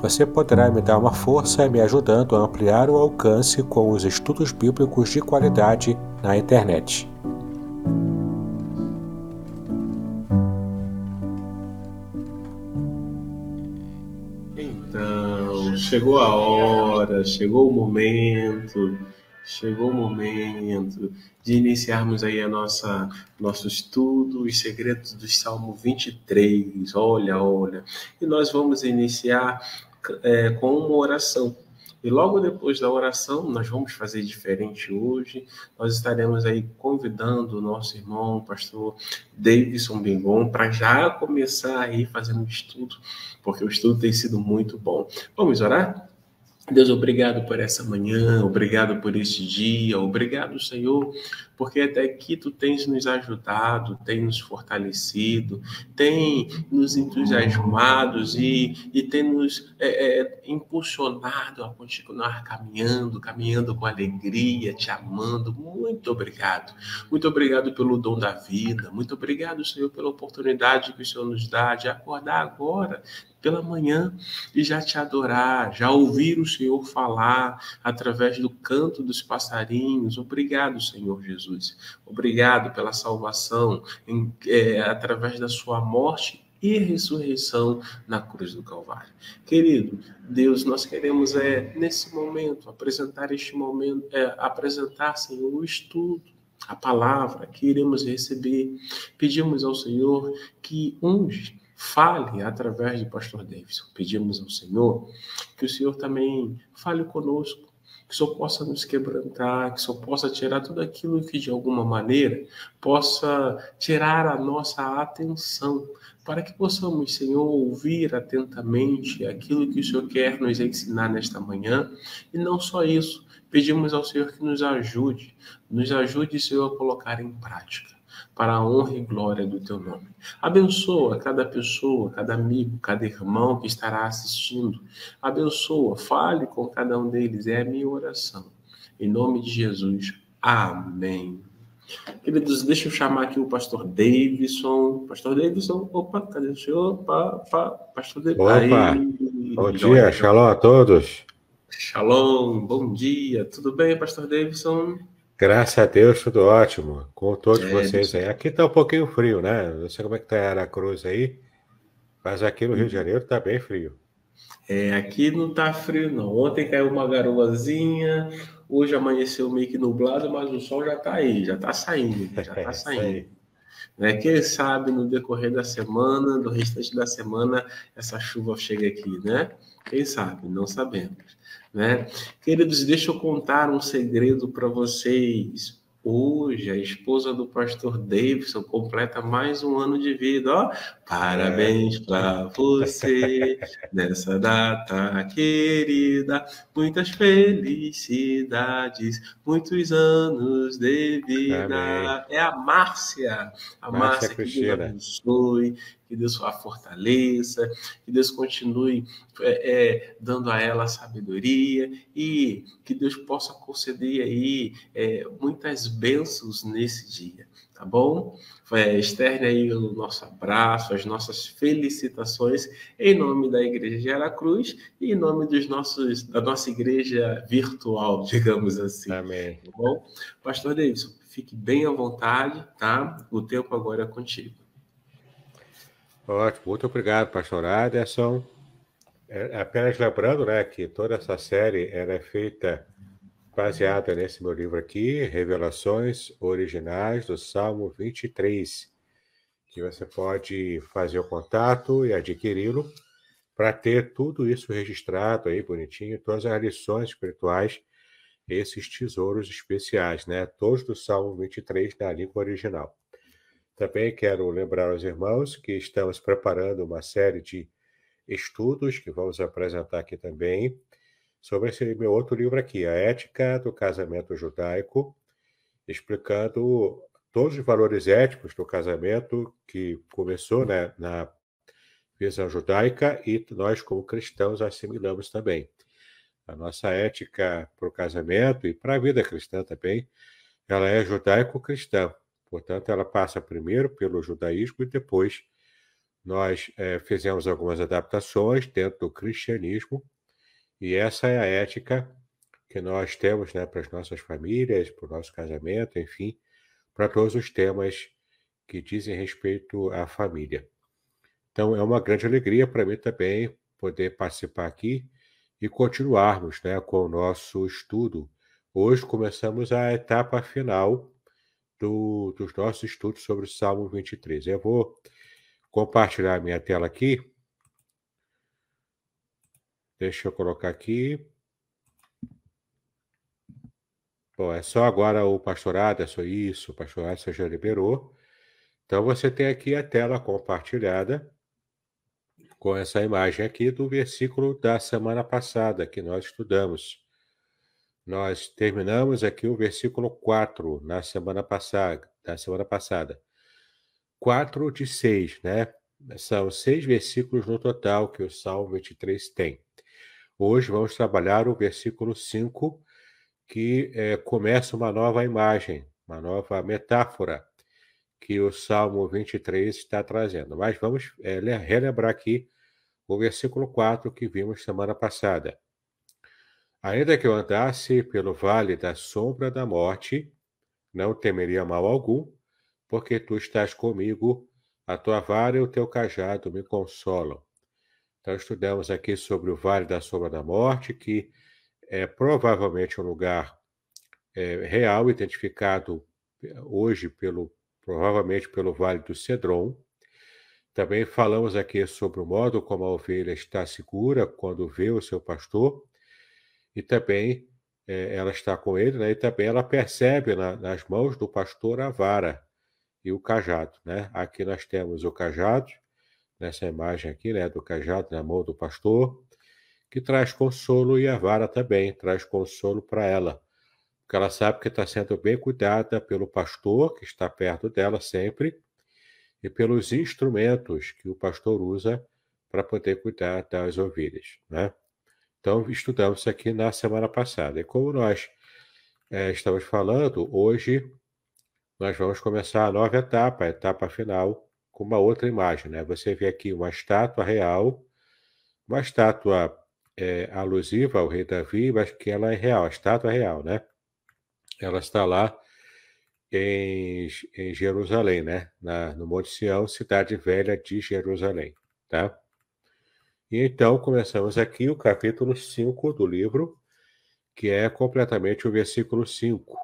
Você poderá me dar uma força me ajudando a ampliar o alcance com os estudos bíblicos de qualidade na internet. Então, chegou a hora, chegou o momento, chegou o momento de iniciarmos aí a nossa nosso estudo, os segredos do Salmo 23. Olha, olha. E nós vamos iniciar é, com uma oração. E logo depois da oração, nós vamos fazer diferente hoje. Nós estaremos aí convidando o nosso irmão, o pastor Davidson Bingon, para já começar aí fazendo o estudo, porque o estudo tem sido muito bom. Vamos orar? Deus, obrigado por essa manhã, obrigado por este dia, obrigado, Senhor, porque até aqui tu tens nos ajudado, tem nos fortalecido, tem nos entusiasmado e, e tem nos é, é, impulsionado a continuar caminhando, caminhando com alegria, te amando. Muito obrigado. Muito obrigado pelo dom da vida. Muito obrigado, Senhor, pela oportunidade que o Senhor nos dá de acordar agora, pela manhã e já te adorar, já ouvir o Senhor falar através do canto dos passarinhos. Obrigado, Senhor Jesus. Jesus. Obrigado pela salvação em, é, através da sua morte e ressurreição na cruz do Calvário. Querido, Deus, nós queremos é nesse momento apresentar este momento, é, apresentar, Senhor, o estudo, a palavra que iremos receber. Pedimos ao Senhor que unge fale através do pastor Davidson. Pedimos ao Senhor que o Senhor também fale conosco que só possa nos quebrantar, que só possa tirar tudo aquilo que de alguma maneira possa tirar a nossa atenção, para que possamos, Senhor, ouvir atentamente aquilo que o Senhor quer nos ensinar nesta manhã, e não só isso, pedimos ao Senhor que nos ajude, nos ajude, Senhor, a colocar em prática para a honra e glória do teu nome. Abençoa cada pessoa, cada amigo, cada irmão que estará assistindo. Abençoa, fale com cada um deles, é a minha oração. Em nome de Jesus. Amém. Queridos, deixa eu chamar aqui o pastor Davidson. Pastor Davidson, opa, cadê o senhor? Opa, opa, pastor Davidson. Opa, Aí, bom dia, shalom a todos. Shalom, bom dia. Tudo bem, pastor Davidson? Graças a Deus, tudo ótimo. Com todos é, vocês aí. Aqui tá um pouquinho frio, né? Não sei como é que tá a Cruz aí, mas aqui no Rio de Janeiro tá bem frio. É, aqui não tá frio, não. Ontem caiu uma garoazinha, hoje amanheceu meio que nublado, mas o sol já tá aí, já tá saindo, já tá saindo. né? Quem sabe no decorrer da semana, do restante da semana, essa chuva chega aqui, né? Quem sabe? Não sabemos. Né? Queridos, deixa eu contar um segredo para vocês. Hoje, a esposa do pastor Davidson completa mais um ano de vida. Ó, parabéns para você nessa data querida. Muitas felicidades, muitos anos de vida. Amém. É a Márcia. A Márcia, Márcia que Deus abençoe, que Deus a fortaleça, que Deus continue é, é, dando a ela sabedoria e que Deus possa conceder aí é, muitas bênçãos nesse dia, tá bom? É, externe aí o nosso abraço, as nossas felicitações em nome da Igreja de Aracruz e em nome dos nossos, da nossa igreja virtual, digamos assim. Amém. Tá bom? Pastor Davidson, fique bem à vontade, tá? O tempo agora é contigo. Ótimo, muito obrigado, pastor Aderson. É, apenas lembrando né, que toda essa série é feita baseada nesse meu livro aqui, Revelações Originais do Salmo 23, que você pode fazer o contato e adquiri-lo para ter tudo isso registrado aí bonitinho, todas as lições espirituais, esses tesouros especiais, né? Todos do Salmo 23 na língua original. Também quero lembrar aos irmãos que estamos preparando uma série de estudos que vamos apresentar aqui também sobre esse meu outro livro aqui, A Ética do Casamento Judaico, explicando todos os valores éticos do casamento que começou né, na visão judaica e nós, como cristãos, assimilamos também. A nossa ética para o casamento e para a vida cristã também, ela é judaico-cristã. Portanto, ela passa primeiro pelo judaísmo e depois nós é, fizemos algumas adaptações dentro do cristianismo, e essa é a ética que nós temos né, para as nossas famílias, para o nosso casamento, enfim, para todos os temas que dizem respeito à família. Então, é uma grande alegria para mim também poder participar aqui e continuarmos né, com o nosso estudo. Hoje começamos a etapa final do, dos nossos estudos sobre o Salmo 23. Eu vou compartilhar minha tela aqui. Deixa eu colocar aqui. Bom, é só agora o pastorado, é só isso, o pastorado você já liberou. Então você tem aqui a tela compartilhada com essa imagem aqui do versículo da semana passada que nós estudamos. Nós terminamos aqui o versículo 4 na semana passada, na semana passada. 4 de 6, né? São seis versículos no total que o Salmo 23 tem. Hoje vamos trabalhar o versículo 5, que é, começa uma nova imagem, uma nova metáfora que o Salmo 23 está trazendo. Mas vamos é, relembrar aqui o versículo 4 que vimos semana passada. Ainda que eu andasse pelo vale da sombra da morte, não temeria mal algum, porque tu estás comigo, a tua vara e o teu cajado me consolam. Então, estudamos aqui sobre o vale da sombra da morte, que é provavelmente um lugar é, real, identificado hoje pelo provavelmente pelo Vale do Cedron. Também falamos aqui sobre o modo como a ovelha está segura quando vê o seu pastor e também é, ela está com ele, né? E também ela percebe na, nas mãos do pastor a vara e o cajado, né? Aqui nós temos o cajado, nessa imagem aqui, né? Do cajado na mão do pastor, que traz consolo e a vara também traz consolo para ela, porque ela sabe que está sendo bem cuidada pelo pastor que está perto dela sempre e pelos instrumentos que o pastor usa para poder cuidar das ovelhas, né? Então, estudamos isso aqui na semana passada. E como nós é, estamos falando, hoje nós vamos começar a nova etapa, a etapa final, com uma outra imagem. Né? Você vê aqui uma estátua real, uma estátua é, alusiva ao rei Davi, mas que ela é real, a estátua é real, né? Ela está lá em, em Jerusalém, né? Na, no Monte Sião, cidade velha de Jerusalém, tá? E então começamos aqui o capítulo 5 do livro, que é completamente o versículo 5.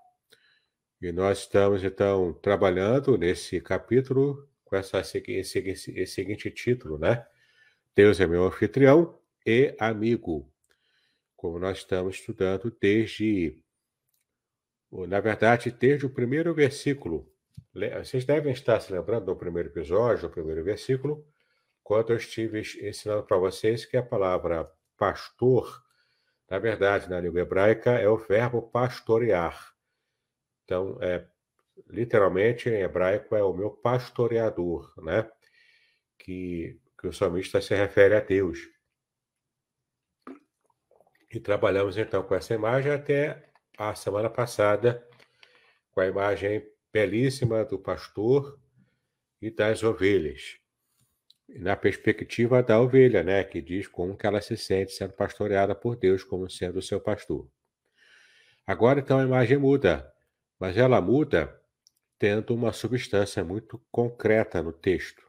E nós estamos então trabalhando nesse capítulo com essa, esse, esse seguinte título, né? Deus é meu anfitrião e amigo. Como nós estamos estudando desde, na verdade, desde o primeiro versículo. Vocês devem estar se lembrando do primeiro episódio, do primeiro versículo, quando eu estive ensinando para vocês que a palavra pastor, na verdade, na língua hebraica, é o verbo pastorear. Então, é, literalmente, em hebraico, é o meu pastoreador, né? Que, que o salmista se refere a Deus. E trabalhamos então com essa imagem até a semana passada, com a imagem belíssima do pastor e das ovelhas na perspectiva da ovelha, né, que diz como que ela se sente sendo pastoreada por Deus como sendo o seu pastor. Agora então a imagem muda, mas ela muda tendo uma substância muito concreta no texto.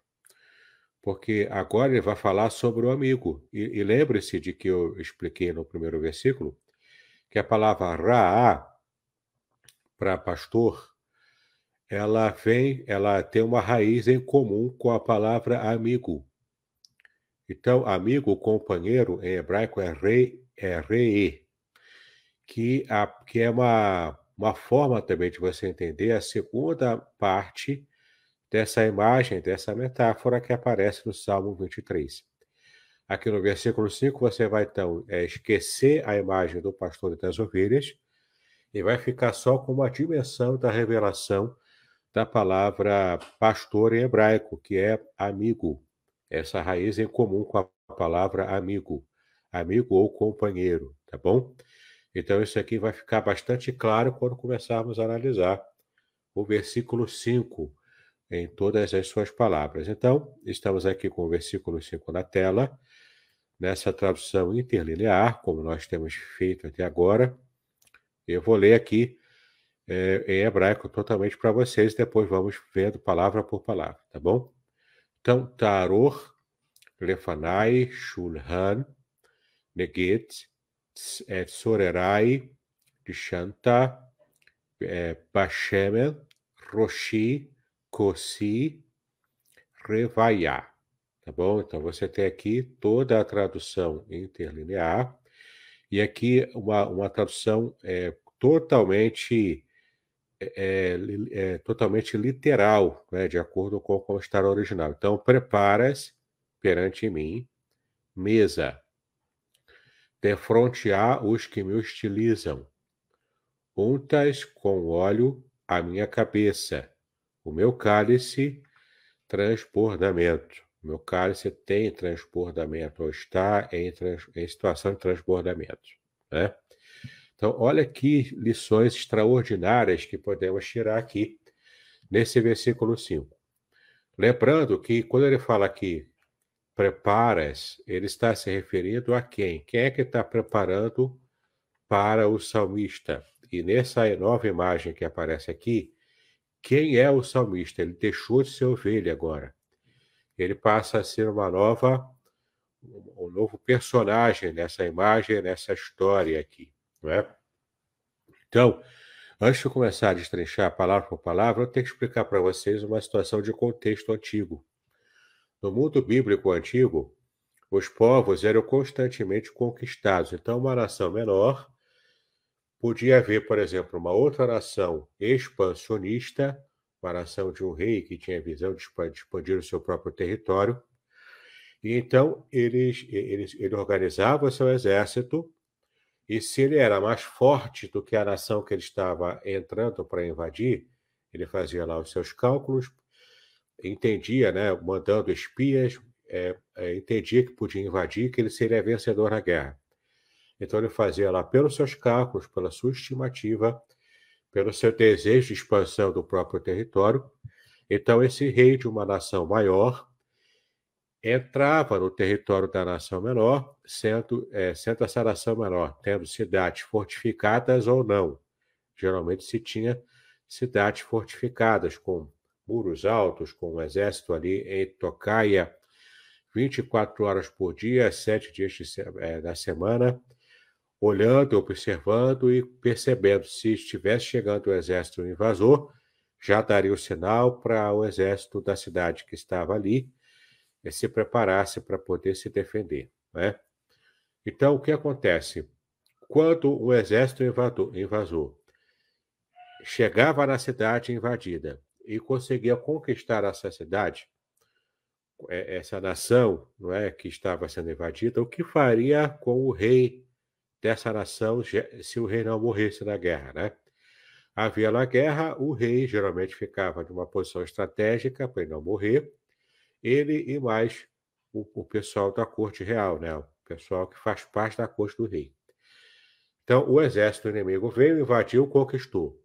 Porque agora ele vai falar sobre o amigo. E, e lembre-se de que eu expliquei no primeiro versículo que a palavra Raá, para pastor, ela vem, ela tem uma raiz em comum com a palavra amigo. Então, amigo, companheiro, em hebraico é rei, é rei, que, a, que é uma, uma forma também de você entender a segunda parte dessa imagem, dessa metáfora que aparece no Salmo 23. Aqui no versículo 5, você vai então é, esquecer a imagem do pastor e das ovelhas e vai ficar só com uma dimensão da revelação da palavra pastor em hebraico, que é amigo. Essa raiz em comum com a palavra amigo, amigo ou companheiro, tá bom? Então, isso aqui vai ficar bastante claro quando começarmos a analisar o versículo 5 em todas as suas palavras. Então, estamos aqui com o versículo 5 na tela, nessa tradução interlinear, como nós temos feito até agora. Eu vou ler aqui é, em hebraico totalmente para vocês, depois vamos vendo palavra por palavra, tá bom? Então, Taror, Lefanai, Shulhan, Neget, Sorerai, Shanta, é, Bashemel, Roshi, Kosi, Revaiá. Tá bom? Então você tem aqui toda a tradução interlinear e aqui uma, uma tradução é, totalmente é, é, totalmente literal, né, de acordo com como está original. Então, preparas perante mim mesa, defrontear os que me hostilizam, untas com óleo a minha cabeça, o meu cálice transbordamento. O meu cálice tem transbordamento, ou está em, trans, em situação de transbordamento. Né? Então, olha que lições extraordinárias que podemos tirar aqui nesse versículo 5. Lembrando que quando ele fala aqui, preparas, ele está se referindo a quem? Quem é que está preparando para o salmista? E nessa nova imagem que aparece aqui, quem é o salmista? Ele deixou de ser ovelha agora. Ele passa a ser uma nova, um novo personagem nessa imagem, nessa história aqui. Não é? Então, antes de começar a destrinchar palavra por palavra, eu tenho que explicar para vocês uma situação de contexto antigo. No mundo bíblico antigo, os povos eram constantemente conquistados. Então, uma nação menor podia haver, por exemplo, uma outra nação expansionista, uma nação de um rei que tinha visão de expandir o seu próprio território. E então eles, eles, ele organizava seu exército e se ele era mais forte do que a nação que ele estava entrando para invadir, ele fazia lá os seus cálculos, entendia, né, mandando espias, é, é, entendia que podia invadir, que ele seria vencedor na guerra. Então ele fazia lá pelos seus cálculos, pela sua estimativa, pelo seu desejo de expansão do próprio território. Então esse rei de uma nação maior entrava no território da nação menor, sendo, é, sendo essa nação menor tendo cidades fortificadas ou não. Geralmente se tinha cidades fortificadas com muros altos, com um exército ali em tocaia 24 horas por dia, sete dias de, é, da semana, olhando, observando e percebendo se estivesse chegando o exército invasor, já daria o sinal para o exército da cidade que estava ali se preparasse para poder se defender. Né? Então, o que acontece? Quando o exército invasor chegava na cidade invadida e conseguia conquistar essa cidade, é, essa nação não é, que estava sendo invadida, o que faria com o rei dessa nação se o rei não morresse na guerra? Né? Havia na guerra, o rei geralmente ficava numa posição estratégica para ele não morrer, ele e mais o, o pessoal da corte real, né? o pessoal que faz parte da corte do rei. Então, o exército inimigo veio, invadiu, conquistou.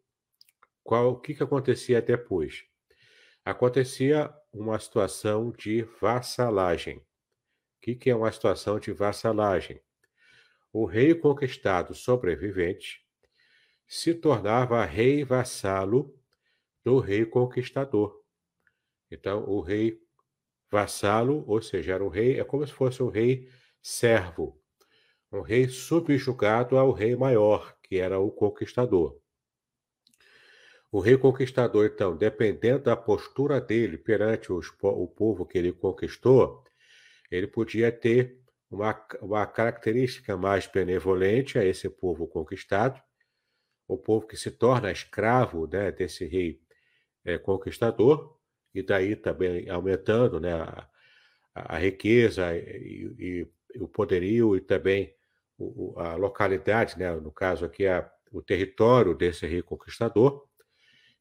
Qual, o que, que acontecia depois? Acontecia uma situação de vassalagem. O que, que é uma situação de vassalagem? O rei conquistado sobrevivente se tornava rei vassalo do rei conquistador. Então, o rei vassalo, ou seja, era um rei, é como se fosse um rei servo. um rei subjugado ao rei maior, que era o conquistador. O rei conquistador, então, dependendo da postura dele perante os, o povo que ele conquistou, ele podia ter uma, uma característica mais benevolente a esse povo conquistado, o povo que se torna escravo né, desse rei é, conquistador, e daí também aumentando né, a, a riqueza e, e, o poderio e também o, a localidade, né, no caso aqui, a, o território desse rei conquistador.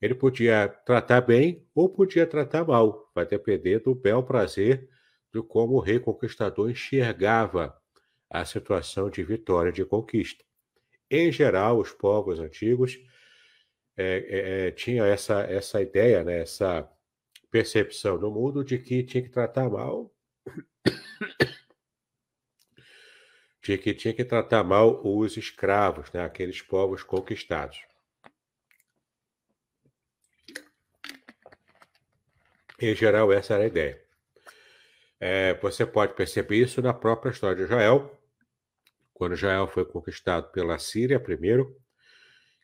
Ele podia tratar bem ou podia tratar mal, vai depender do bel prazer de como o rei conquistador enxergava a situação de vitória, de conquista. Em geral, os povos antigos é, é, tinham essa, essa ideia, né, essa percepção no mundo de que tinha que tratar mal, de que tinha que tratar mal os escravos, né, aqueles povos conquistados. Em geral, essa era a ideia. É, você pode perceber isso na própria história de Israel, quando Israel foi conquistado pela Síria primeiro,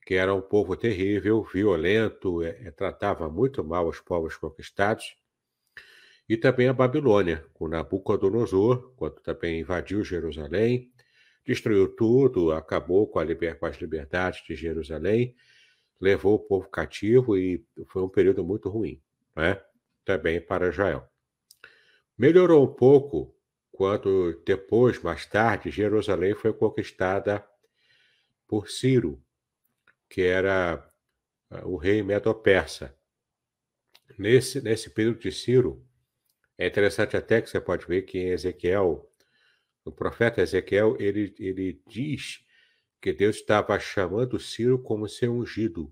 que era um povo terrível, violento, é, é, tratava muito mal os povos conquistados, e também a Babilônia, com Nabucodonosor, quando também invadiu Jerusalém, destruiu tudo, acabou com, liber... com as liberdades de Jerusalém, levou o povo cativo e foi um período muito ruim, né? também para Israel. Melhorou um pouco quando depois, mais tarde, Jerusalém foi conquistada por Ciro, que era ah, o rei medo-persa. Nesse, nesse período de Ciro, é interessante até que você pode ver que em Ezequiel, o profeta Ezequiel, ele, ele diz que Deus estava chamando Ciro como seu ungido,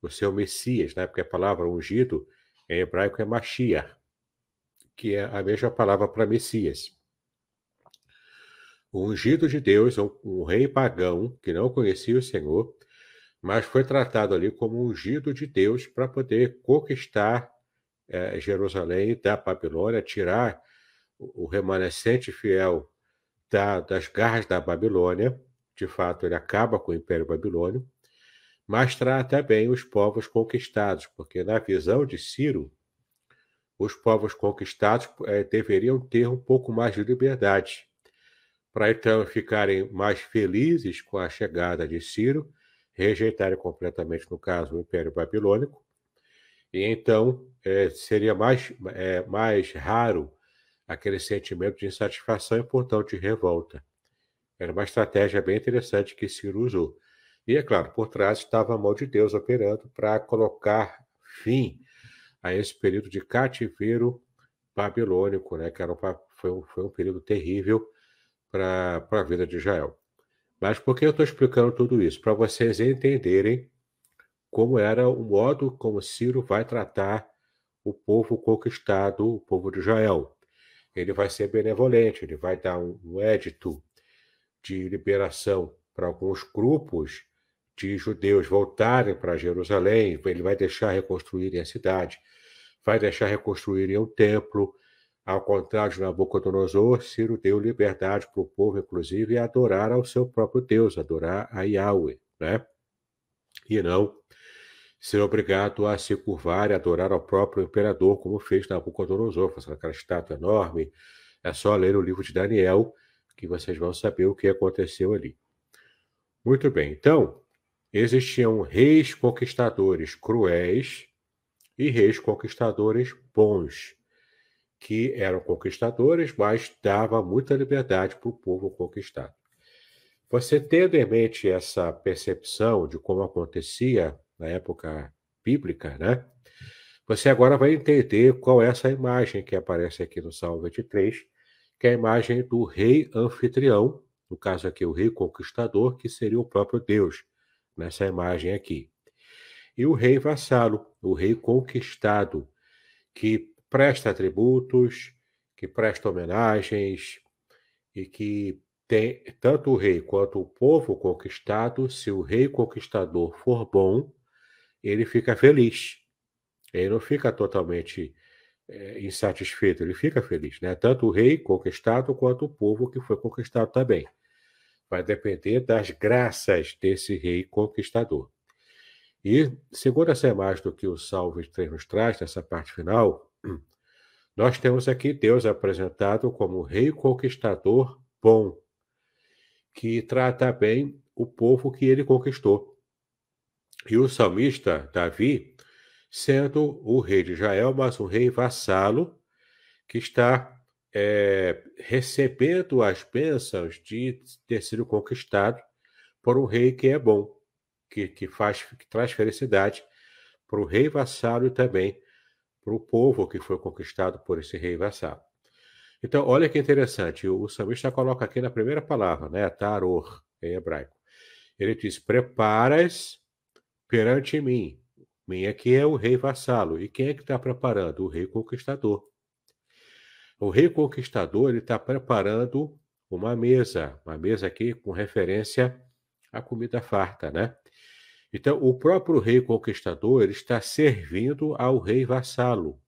o seu Messias, né? porque a palavra ungido em hebraico é Mashiach, que é a mesma palavra para Messias. O ungido de Deus, um, um rei pagão que não conhecia o Senhor, mas foi tratado ali como ungido de Deus para poder conquistar é, Jerusalém da Babilônia, tirar o, remanescente fiel da, das garras da Babilônia. De fato, ele acaba com o Império Babilônio, mas trata bem os povos conquistados, porque na visão de Ciro, os povos conquistados é, deveriam ter um pouco mais de liberdade, para então ficarem mais felizes com a chegada de Ciro rejeitarem completamente, no caso, o Império Babilônico, e então é, seria mais, é, mais raro aquele sentimento de insatisfação e, portanto, de revolta. Era uma estratégia bem interessante que Ciro usou. E, é claro, por trás estava a mão de Deus operando para colocar fim a esse período de cativeiro babilônico, né, que era um, foi, um, foi um período terrível para a vida de Israel. Mas por que eu estou explicando tudo isso? Para vocês entenderem como era o modo como Ciro vai tratar o povo conquistado, o povo de Israel. Ele vai ser benevolente, ele vai dar um, um édito de liberação para alguns grupos de judeus voltarem para Jerusalém, ele vai deixar reconstruírem a cidade, vai deixar reconstruírem o templo, ao contrário de Nabucodonosor, Ciro deu liberdade para o povo, inclusive, adorar ao seu próprio Deus, adorar a Yahweh, né? E não ser obrigado a se curvar e adorar ao próprio imperador, como fez Nabucodonosor, fazendo aquela estátua enorme. É só ler o livro de Daniel que vocês vão saber o que aconteceu ali. Muito bem, então, existiam reis conquistadores cruéis e reis conquistadores bons que eram conquistadores, mas dava muita liberdade para o povo conquistado. Você tendo em mente essa percepção de como acontecia na época bíblica, né? Você agora vai entender qual é essa imagem que aparece aqui no Salmo 23, que é a imagem do rei anfitrião, no caso aqui o rei conquistador, que seria o próprio Deus, nessa imagem aqui. E o rei vassalo, o rei conquistado, que presta tributos, que presta homenagens e que tem tanto o rei quanto o povo conquistado, se o rei conquistador for bom, ele fica feliz. Ele não fica totalmente é, insatisfeito, ele fica feliz, né? Tanto o rei conquistado quanto o povo que foi conquistado também. vai depender das graças desse rei conquistador. E, segundo essa imagem do que o Salmo 23 nos traz, nessa parte final, nós temos aqui Deus apresentado como rei conquistador bom, que trata bem o povo que ele conquistou. E o salmista Davi, sendo o rei de Israel, mas um rei vassalo, que está é, recebendo as bênçãos de ter sido conquistado por um rei que é bom, que, que, faz, que traz felicidade para o rei vassalo e também para o povo que foi conquistado por esse rei vassalo. Então, olha que interessante, o salmista coloca aqui na primeira palavra, né, taror, em hebraico. Ele diz: Preparas perante mim. Mim aqui é o rei vassalo. E quem é que está preparando? O rei conquistador. O rei conquistador está preparando uma mesa, uma mesa aqui com referência à comida farta, né? Então, o próprio rei conquistador está servindo ao rei vassalo.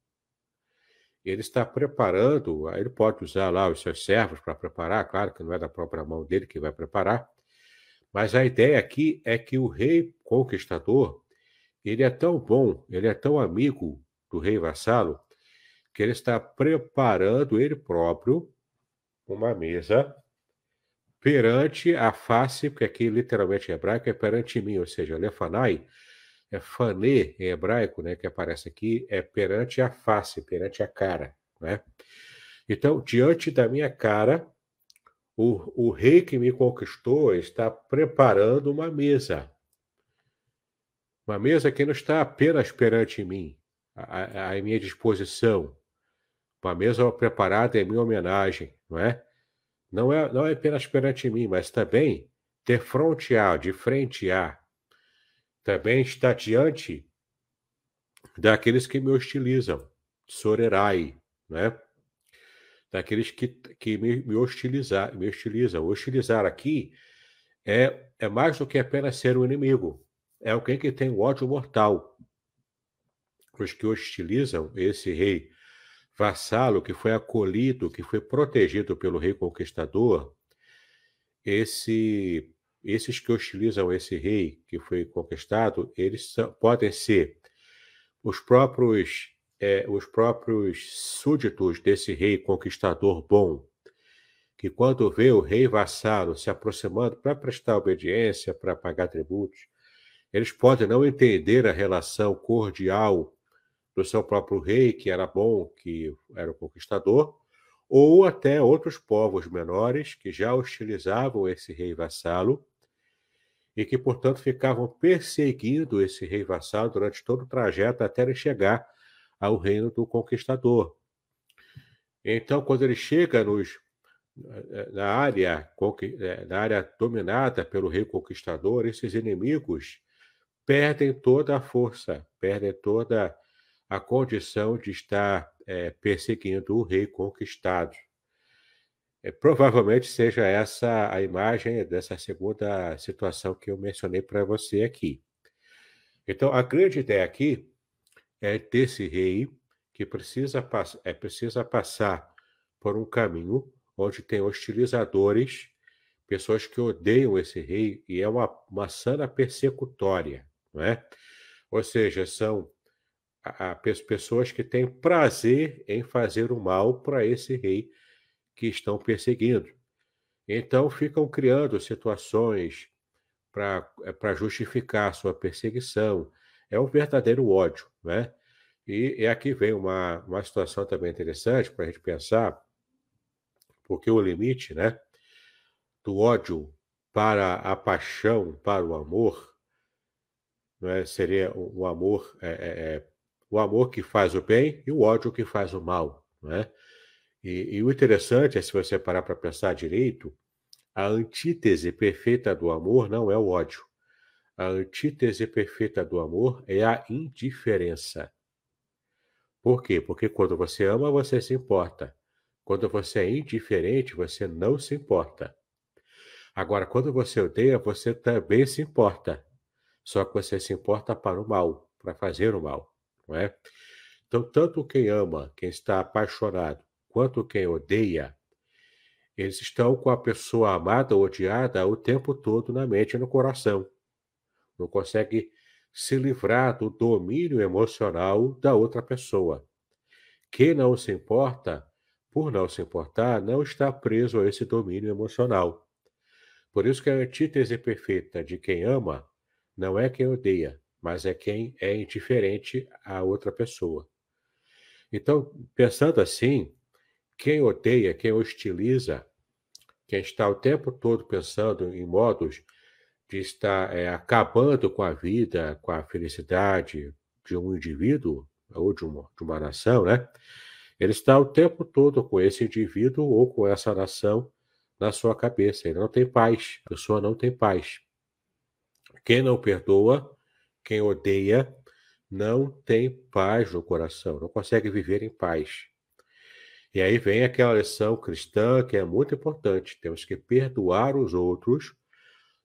Ele está preparando, ele pode usar lá os seus servos para preparar, claro que não é da própria mão dele que vai preparar, mas a ideia aqui é que o rei conquistador, ele é tão bom, ele é tão amigo do rei vassalo, que ele está preparando ele próprio uma mesa perante a face, porque aqui literalmente em hebraico é perante mim, ou seja, lefanai, é fanê em hebraico, né, que aparece aqui, é perante a face, perante a cara, né? Então, diante da minha cara, o, o rei que me conquistou está preparando uma mesa. Uma mesa que não está apenas perante mim, à, à minha disposição, uma mesa preparada em minha homenagem, não é? Não é, não é apenas perante mim, mas também ter frontear, de frente a, também está diante daqueles que me hostilizam, sorerai, né? Daqueles que, que me, me, hostilizar, me hostilizam. Hostilizar aqui é, é mais do que apenas ser um inimigo. É alguém que tem ódio mortal. Os que hostilizam esse rei vassalo que foi acolhido, que foi protegido pelo rei conquistador, esse, esses que hostilizam esse rei que foi conquistado, eles são, podem ser os próprios é, os próprios súditos desse rei conquistador bom, que quando vê o rei vassalo se aproximando para prestar obediência, para pagar tributos, eles podem não entender a relação cordial do seu próprio rei, que era bom, que era o conquistador, ou até outros povos menores que já hostilizavam esse rei vassalo e que, portanto, ficavam perseguindo esse rei vassalo durante todo o trajeto até ele chegar ao reino do conquistador. Então, quando ele chega nos, na, área, na área dominada pelo rei conquistador, esses inimigos perdem toda a força, perdem toda a condição de estar é, perseguindo o rei conquistado. É, provavelmente seja essa a imagem dessa segunda situação que eu mencionei para você aqui. Então, a grande ideia aqui é desse rei que precisa, pass é, precisa passar por um caminho onde tem hostilizadores, pessoas que odeiam esse rei, e é uma, uma sana persecutória, não é? Ou seja, são a, pessoas que têm prazer em fazer o mal para esse rei que estão perseguindo. Então ficam criando situações para é, justificar sua perseguição. É um verdadeiro ódio, né? E, e aqui vem uma, uma situação também interessante para a gente pensar, porque o limite, né, do ódio para a paixão, para o amor, é seria o amor é, é, é o amor que faz o bem e o ódio que faz o mal. Né? E, e o interessante é, se você parar para pensar direito, a antítese perfeita do amor não é o ódio. A antítese perfeita do amor é a indiferença. Por quê? Porque quando você ama, você se importa. Quando você é indiferente, você não se importa. Agora, quando você odeia, você também se importa. Só que você se importa para o mal, para fazer o mal não é? Então, tanto quem ama, quem está apaixonado, quanto quem odeia, Eles estão com a pessoa amada ou odiada o tempo todo na mente e no coração. Não consegue se livrar do domínio emocional da outra pessoa. Quem não se importa, por não se importar, não está preso a esse domínio emocional. Por isso que a antítese perfeita de quem ama não é quem odeia, mas é quem é indiferente à outra pessoa. Então, pensando assim, quem odeia, quem hostiliza, quem está o tempo todo pensando em modos de estar é, acabando com a vida, com a felicidade de um indivíduo ou de uma, de uma nação, né? Ele está o tempo todo com esse indivíduo ou com essa nação na sua cabeça. Ele não tem paz. A pessoa não tem paz. Quem não perdoa, quem odeia, não tem paz no coração, não consegue viver em paz. E aí vem aquela lição cristã que é muito importante. Temos que perdoar os outros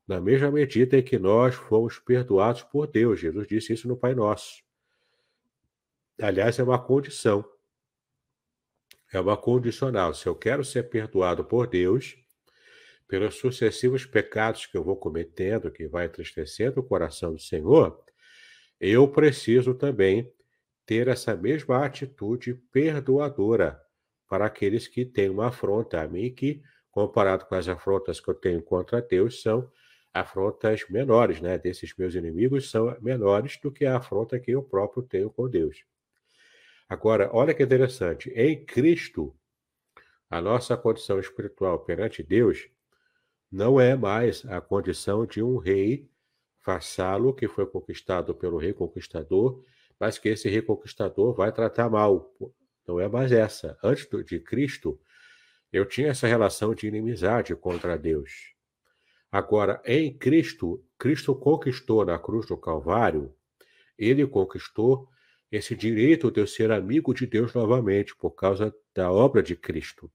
na mesma medida em que nós fomos perdoados por Deus. Jesus disse isso no Pai Nosso. Aliás, é uma condição. É uma condicional. Se eu quero ser perdoado por Deus, pelos sucessivos pecados que eu vou cometendo, que vai entristecendo o coração do Senhor, eu preciso também ter essa mesma atitude perdoadora para aqueles que têm uma afronta a mim, que, comparado com as afrontas que eu tenho contra Deus, são afrontas menores, né? Desses meus inimigos são menores do que a afronta que eu próprio tenho com Deus. Agora, olha que interessante, em Cristo, a nossa condição espiritual perante Deus não é mais a condição de um rei vassalo que foi conquistado pelo rei conquistador, mas que esse rei conquistador vai tratar mal. Não é mais essa. Antes de Cristo, eu tinha essa relação de inimizade contra Deus. Agora, em Cristo, Cristo conquistou na cruz do Calvário, ele conquistou esse direito de eu ser amigo de Deus novamente, por causa da obra de Cristo.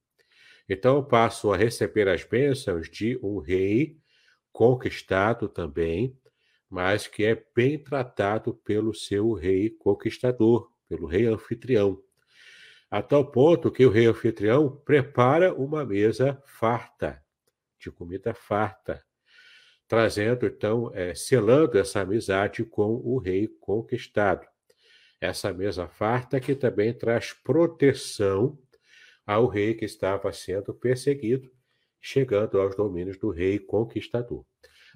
Então, eu passo a receber as bênçãos de um rei conquistado também, mas que é bem tratado pelo seu rei conquistador, pelo rei anfitrião. A tal ponto que o rei anfitrião prepara uma mesa farta de comida farta, trazendo então, é, selando essa amizade com o rei conquistado. Essa mesa farta que também traz proteção ao rei que estava sendo perseguido, chegando aos domínios do rei conquistador.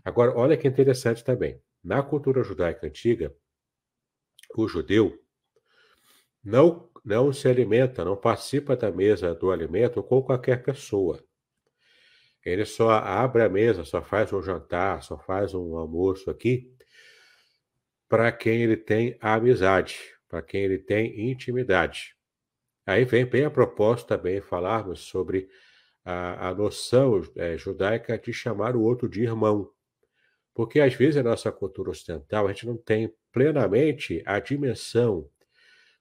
Agora, olha que interessante também. Na cultura judaica antiga, o judeu não, não se alimenta, não participa da mesa do alimento com qualquer pessoa. Ele só abre a mesa, só faz um jantar, só faz um almoço aqui para quem ele tem amizade, para quem ele tem intimidade. Aí vem bem a proposta também falarmos sobre a, a noção é, judaica de chamar o outro de irmão. Porque às vezes na nossa cultura ocidental a gente não tem plenamente a dimensão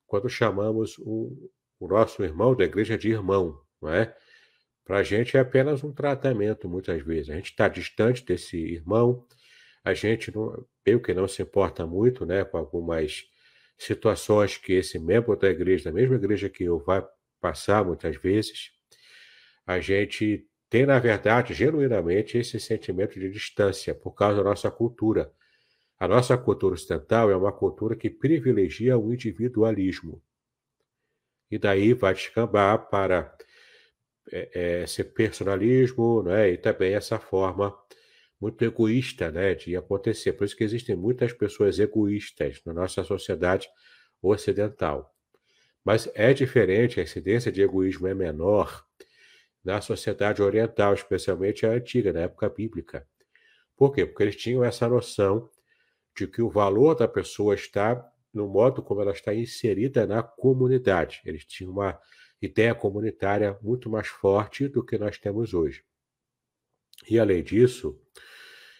quando chamamos o, o nosso irmão da igreja de irmão, não é? Para a gente é apenas um tratamento, muitas vezes. A gente está distante desse irmão, a gente, não, meio que não se importa muito né, com algumas situações que esse membro da igreja, da mesma igreja que eu, vai passar muitas vezes. A gente tem, na verdade, genuinamente esse sentimento de distância por causa da nossa cultura. A nossa cultura ocidental é uma cultura que privilegia o individualismo. E daí vai descambar para é, é, esse personalismo né, e também essa forma muito egoísta né, de acontecer. Por isso que existem muitas pessoas egoístas na nossa sociedade ocidental. Mas é diferente, a incidência de egoísmo é menor na sociedade oriental, especialmente a antiga, na época bíblica. Por quê? Porque eles tinham essa noção de que o valor da pessoa está no modo como ela está inserida na comunidade. Eles tinham uma ideia comunitária muito mais forte do que nós temos hoje. E, além disso,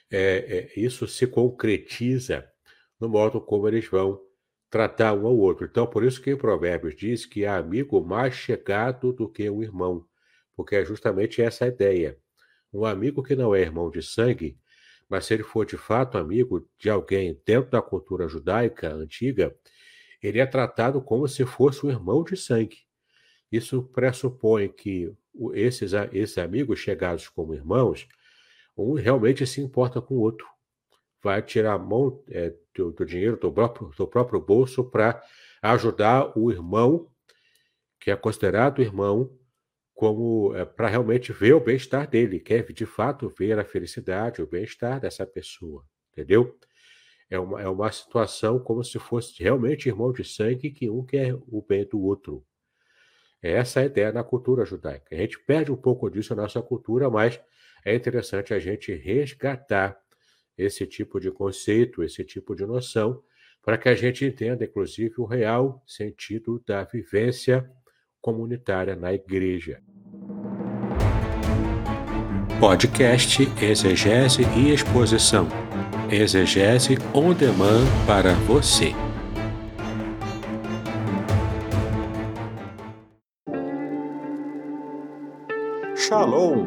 é, é, isso se concretiza no modo como eles vão tratar um ao outro. Então, por isso que Provérbios diz que há amigo mais chegado do que um irmão, porque é justamente essa a ideia. Um amigo que não é irmão de sangue, mas se ele for de fato amigo de alguém dentro da cultura judaica antiga, ele é tratado como se fosse um irmão de sangue. Isso pressupõe que esses, esses amigos chegados como irmãos, um realmente se importa com o outro. Vai tirar a mão é, do, do dinheiro do próprio, do próprio bolso para ajudar o irmão, que é considerado irmão, como é, para realmente ver o bem-estar dele, quer de fato ver a felicidade, o bem-estar dessa pessoa, entendeu? É uma, é uma situação como se fosse realmente irmão de sangue que um quer o bem do outro. Essa é a ideia na cultura judaica. A gente perde um pouco disso na nossa cultura, mas é interessante a gente resgatar esse tipo de conceito, esse tipo de noção, para que a gente entenda, inclusive, o real sentido da vivência comunitária na igreja. Podcast Exegese e Exposição. Exegese on demand para você. Shalom!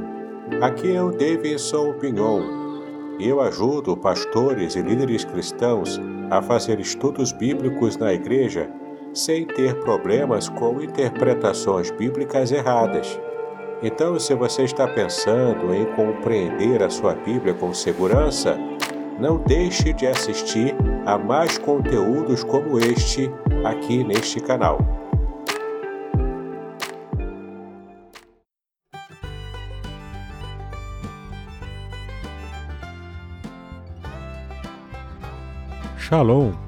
Aqui é o Davidson Pignon. Eu ajudo pastores e líderes cristãos a fazer estudos bíblicos na igreja sem ter problemas com interpretações bíblicas erradas. Então, se você está pensando em compreender a sua Bíblia com segurança, não deixe de assistir a mais conteúdos como este aqui neste canal. Shalom!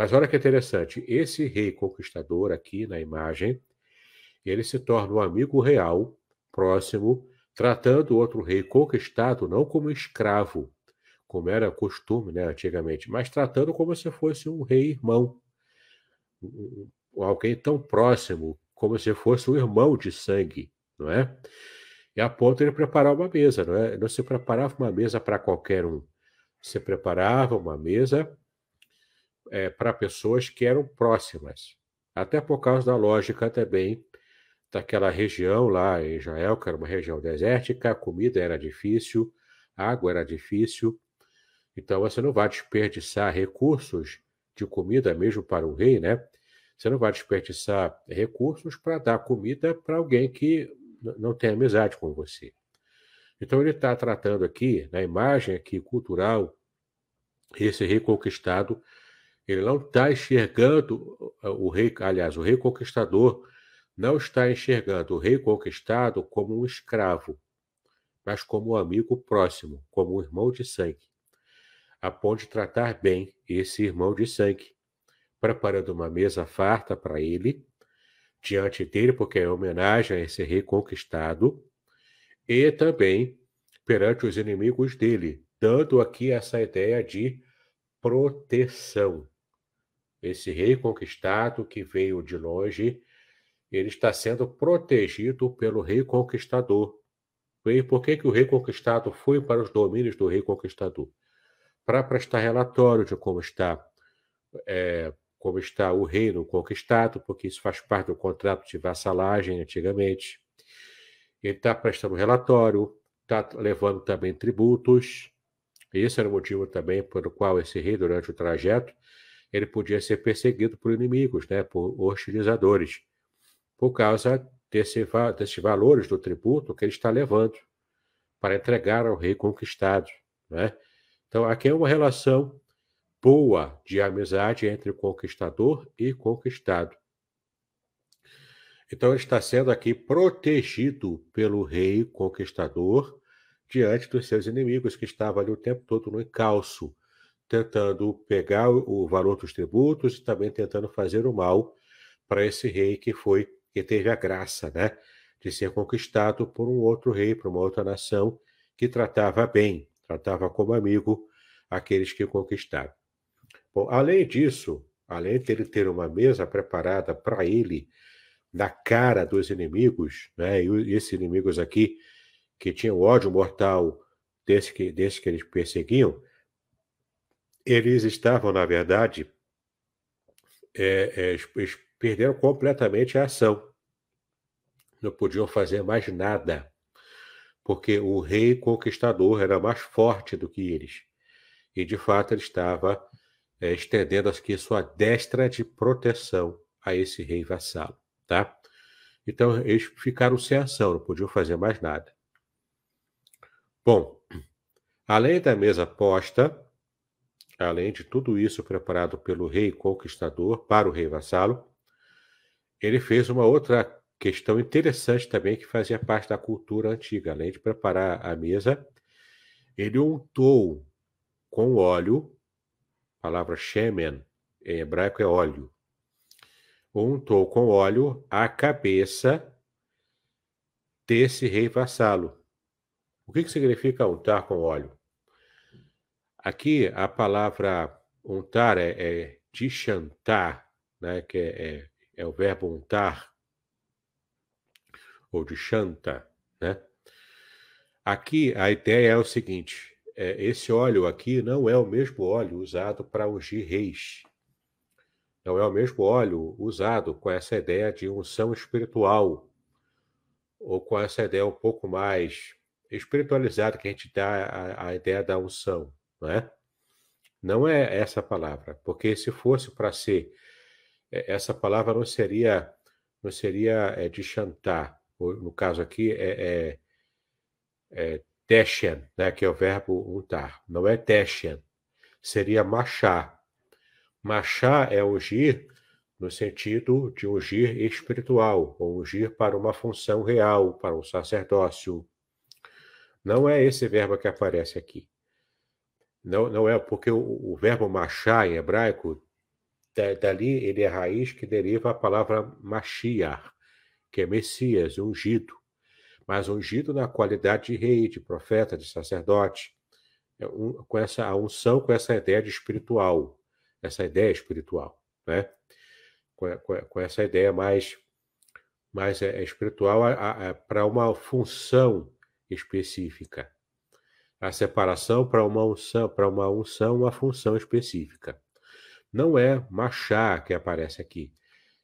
Mas olha que interessante, esse rei conquistador aqui na imagem, ele se torna um amigo real, próximo, tratando outro rei conquistado não como escravo, como era costume né, antigamente, mas tratando como se fosse um rei irmão, alguém tão próximo, como se fosse um irmão de sangue, não é? E a ponto ele preparar uma mesa, não é? Não se preparava uma mesa para qualquer um, se preparava uma mesa é, para pessoas que eram próximas, até por causa da lógica também daquela região lá em Israel, que era uma região desértica, a comida era difícil, a água era difícil, então você não vai desperdiçar recursos de comida mesmo para o rei, né? Você não vai desperdiçar recursos para dar comida para alguém que não tem amizade com você. Então ele está tratando aqui, na imagem aqui cultural, esse rei conquistado ele não está enxergando o rei, aliás, o rei conquistador não está enxergando o rei conquistado como um escravo, mas como um amigo próximo, como um irmão de sangue. A ponto de tratar bem esse irmão de sangue, preparando uma mesa farta para ele, diante dele, porque é homenagem a esse rei conquistado, e também perante os inimigos dele, dando aqui essa ideia de proteção. Esse rei conquistado que veio de longe, ele está sendo protegido pelo rei conquistador. E por que, que o rei conquistado foi para os domínios do rei conquistador? Para prestar relatório de como está, é, como está o reino conquistado, porque isso faz parte do contrato de vassalagem antigamente. Ele está prestando relatório, está levando também tributos. Esse era o motivo também pelo qual esse rei, durante o trajeto, ele podia ser perseguido por inimigos, né, por hostilizadores, por causa desse, desses valores do tributo que ele está levando para entregar ao rei conquistado. Né? Então, aqui é uma relação boa de amizade entre conquistador e conquistado. Então, ele está sendo aqui protegido pelo rei conquistador diante dos seus inimigos, que estavam ali o tempo todo no encalço, tentando pegar o valor dos tributos e também tentando fazer o mal para esse rei que foi, que teve a graça, né, de ser conquistado por um outro rei, por uma outra nação que tratava bem, tratava como amigo aqueles que conquistaram. Bom, além disso, além de ele ter uma mesa preparada para ele na cara dos inimigos, né? E esses inimigos aqui que tinham ódio mortal desse que, desse que eles perseguiam, eles estavam, na verdade, é, é, perderam completamente a ação. Não podiam fazer mais nada, porque o rei conquistador era mais forte do que eles. E, de fato, ele estava é, estendendo aqui sua destra de proteção a esse rei vassalo tá? Então eles ficaram sem ação, não podiam fazer mais nada. Bom, além da mesa posta, além de tudo isso preparado pelo rei conquistador para o rei vassalo, ele fez uma outra questão interessante também que fazia parte da cultura antiga. Além de preparar a mesa, ele untou com óleo, a palavra shemen em hebraico é óleo, untou com óleo a cabeça desse rei vassalo. O que, que significa untar com óleo? Aqui a palavra untar é, é chantar, né, que é, é, é, o verbo untar, ou de chanta. Né? Aqui a ideia é o seguinte: é, esse óleo aqui não é o mesmo óleo usado para ungir reis. Não é o mesmo óleo usado com essa ideia de unção espiritual, ou com essa ideia um pouco mais espiritualizada que a gente dá a, a ideia da unção, não é? Não é essa palavra, porque se fosse para ser, é, essa palavra não seria não seria é, de chantar, no caso aqui é, é, é teshen, né, que é o verbo untar, não é teshen, seria machar, Machá é ungir no sentido de ungir espiritual, ou ungir para uma função real, para um sacerdócio. Não é esse verbo que aparece aqui. Não, não é porque o, o verbo machá em hebraico, dali ele é raiz que deriva a palavra Mashiach, que é Messias, ungido. Mas ungido na qualidade de rei, de profeta, de sacerdote, é com essa a unção, com essa ideia de espiritual essa ideia espiritual, né? Com, com, com essa ideia mais, mais é, espiritual para uma função específica. A separação para uma unção, para uma unção, uma função específica. Não é machá que aparece aqui,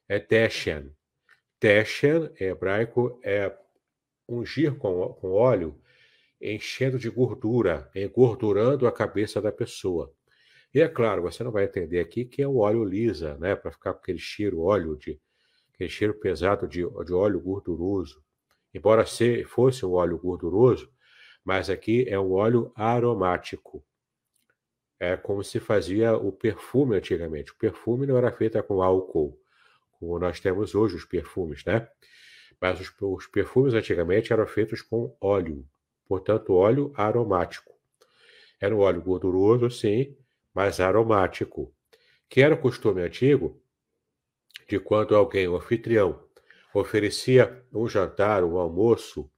é teshen. Teshen, em hebraico, é ungir com, com óleo, enchendo de gordura, engordurando a cabeça da pessoa. E é claro, você não vai entender aqui que é o óleo lisa, né? Para ficar com aquele cheiro, óleo de aquele cheiro pesado de, de óleo gorduroso. Embora se fosse um óleo gorduroso, mas aqui é um óleo aromático. É como se fazia o perfume antigamente. O perfume não era feito com álcool, como nós temos hoje os perfumes, né? Mas os, os perfumes antigamente eram feitos com óleo, portanto, óleo aromático. Era um óleo gorduroso, sim, mais aromático, que era o costume antigo de quando alguém, o anfitrião, oferecia um jantar, um almoço,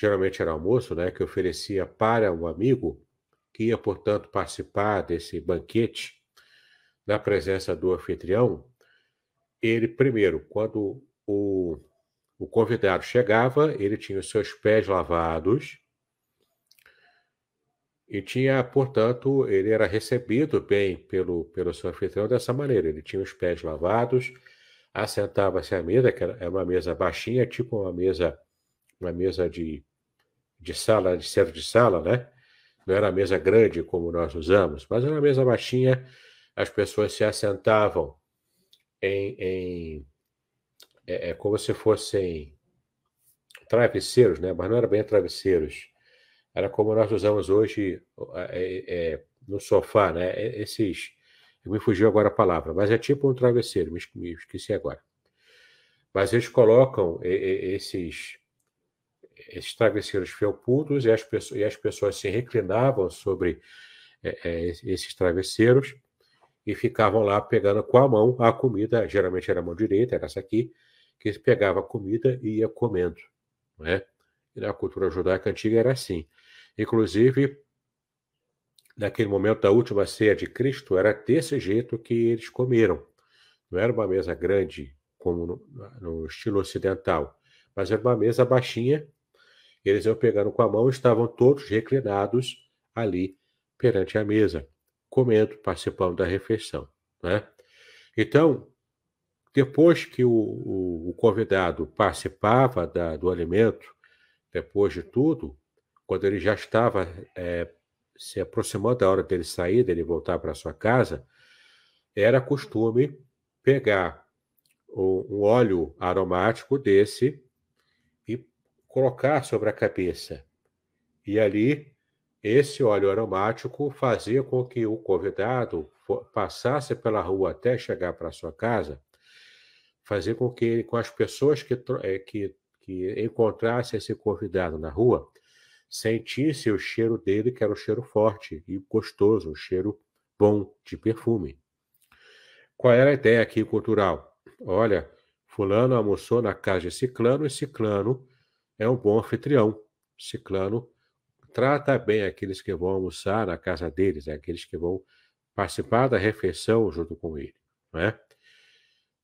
geralmente era almoço, né, que oferecia para um amigo, que ia, portanto, participar desse banquete na presença do anfitrião, ele primeiro, quando o, o convidado chegava, ele tinha os seus pés lavados, e tinha, portanto, ele era recebido bem pelo, pelo seu anfitrião dessa maneira. Ele tinha os pés lavados, assentava-se à mesa, que é uma mesa baixinha, tipo uma mesa uma mesa de, de sala, de centro de sala, né? Não era mesa grande como nós usamos, mas era uma mesa baixinha. As pessoas se assentavam em, em é, é, como se fossem travesseiros, né? Mas não era bem travesseiros. Era como nós usamos hoje é, é, no sofá, né? Esses, me fugiu agora a palavra, mas é tipo um travesseiro. Me, esqueci agora. Mas eles colocam esses travesseiros felpudos e as, pessoas, e as pessoas se reclinavam sobre é, é, esses travesseiros e ficavam lá pegando com a mão a comida, geralmente era a mão direita, era essa aqui, que pegava a comida e ia comendo. Não é? E na cultura judaica antiga era assim. Inclusive, naquele momento da última ceia de Cristo, era desse jeito que eles comeram. Não era uma mesa grande, como no, no estilo ocidental, mas era uma mesa baixinha eles iam pegando com a mão e estavam todos reclinados ali perante a mesa, comendo, participando da refeição. Né? Então, depois que o, o, o convidado participava da, do alimento, depois de tudo, quando ele já estava é, se aproximando da hora dele sair, dele voltar para sua casa, era costume pegar um óleo aromático desse colocar sobre a cabeça. E ali, esse óleo aromático fazia com que o convidado passasse pela rua até chegar para sua casa, fazia com que com as pessoas que, eh, que, que encontrassem esse convidado na rua, sentisse o cheiro dele, que era um cheiro forte e gostoso, um cheiro bom de perfume. Qual era a ideia aqui cultural? Olha, fulano almoçou na casa de ciclano e ciclano é um bom anfitrião. Ciclano trata bem aqueles que vão almoçar na casa deles, é aqueles que vão participar da refeição junto com ele. Não é?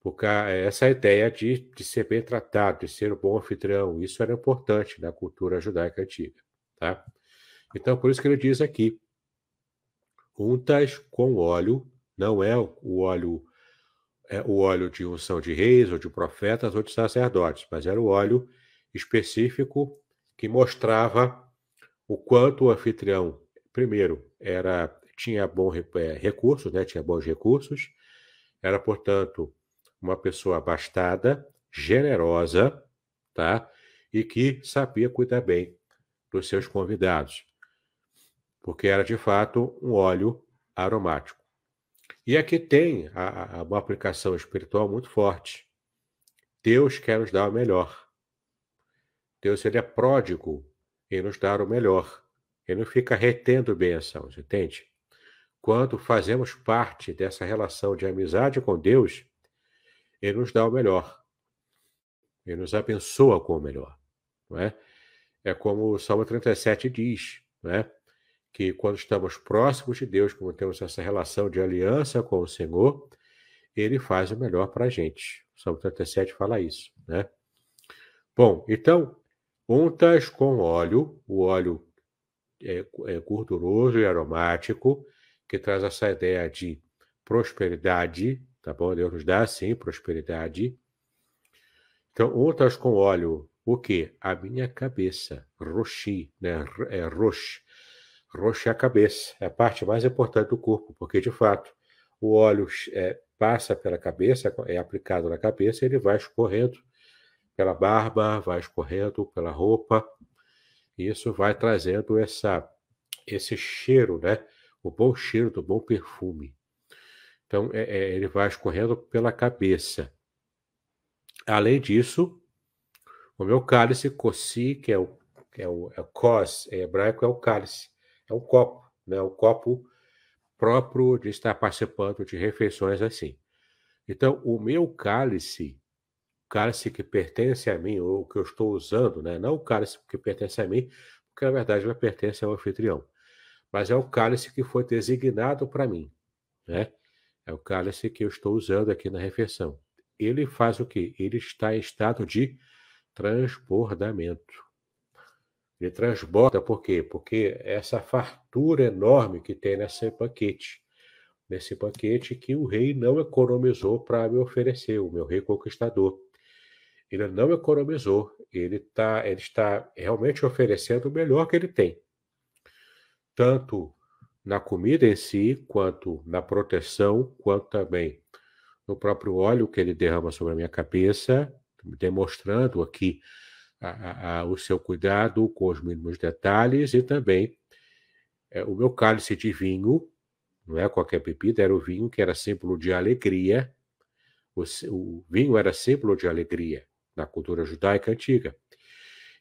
Porque essa ideia de, de ser bem tratado, de ser um bom anfitrião, isso era importante na cultura judaica antiga. Tá? Então, por isso que ele diz aqui: untas com óleo, não é o óleo é o óleo de unção de reis, ou de profetas, ou de sacerdotes, mas era o óleo específico que mostrava o quanto o anfitrião, primeiro, era tinha bom é, recursos, né, tinha bons recursos, era, portanto, uma pessoa abastada, generosa, tá? E que sabia cuidar bem dos seus convidados, porque era de fato um óleo aromático. E aqui tem a, a, uma aplicação espiritual muito forte. Deus quer nos dar o melhor. Deus ele é pródigo em nos dar o melhor. Ele não fica retendo bênçãos, entende? Quando fazemos parte dessa relação de amizade com Deus, ele nos dá o melhor. Ele nos abençoa com o melhor, não é? É como o Salmo 37 diz, não é? Que quando estamos próximos de Deus, como temos essa relação de aliança com o Senhor, ele faz o melhor para a gente. O Salmo 37 fala isso, né? Bom, então, Untas com óleo, o óleo é, é gorduroso e aromático, que traz essa ideia de prosperidade, tá bom? Deus nos dá, sim, prosperidade. Então, untas com óleo, o quê? A minha cabeça, roxi, né? É roxo. Roxo é a cabeça, é a parte mais importante do corpo, porque, de fato, o óleo é, passa pela cabeça, é aplicado na cabeça, ele vai escorrendo pela barba, vai escorrendo pela roupa. E isso vai trazendo essa, esse cheiro, né? O bom cheiro do bom perfume. Então, é, é, ele vai escorrendo pela cabeça. Além disso, o meu cálice, kossi, que é o, que é o, é o kos, em hebraico é o cálice, é um copo, né? O copo próprio de estar participando de refeições assim. Então, o meu cálice cálice que pertence a mim, ou que eu estou usando, né? não o cálice que pertence a mim, porque na verdade ela pertence ao anfitrião, mas é o cálice que foi designado para mim. Né? É o cálice que eu estou usando aqui na refeição. Ele faz o quê? Ele está em estado de transbordamento. Ele transborda por quê? Porque essa fartura enorme que tem nesse banquete, nesse banquete que o rei não economizou para me oferecer, o meu rei conquistador Ele não economizou, ele, tá, ele está realmente oferecendo o melhor que ele tem. Tanto na comida em si, quanto na proteção, quanto também no próprio óleo que ele derrama sobre a minha cabeça, demonstrando aqui a, a, a, o seu cuidado com os mínimos detalhes e também é, o meu cálice de vinho, não é qualquer bebida, era o vinho que era símbolo de alegria. O, o vinho era símbolo de alegria na cultura judaica antiga.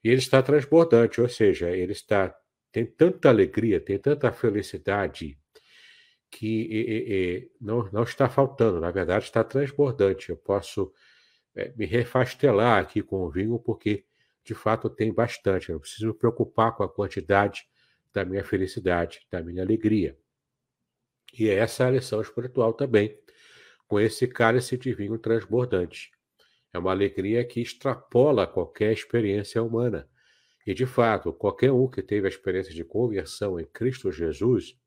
E ele está transbordante, ou seja, ele está tem tanta alegria, tem tanta felicidade que e, e, não, não está faltando, na verdade está transbordante. Eu posso é, me refastelar aqui com o vinho porque de fato tem bastante. Eu não preciso me preocupar com a quantidade da minha felicidade, da minha alegria. E essa é a lição espiritual também, com esse cálice de vinho transbordante. É uma alegria que extrapola qualquer experiência humana. E, de fato, qualquer um que teve a experiência de conversão em Cristo Jesus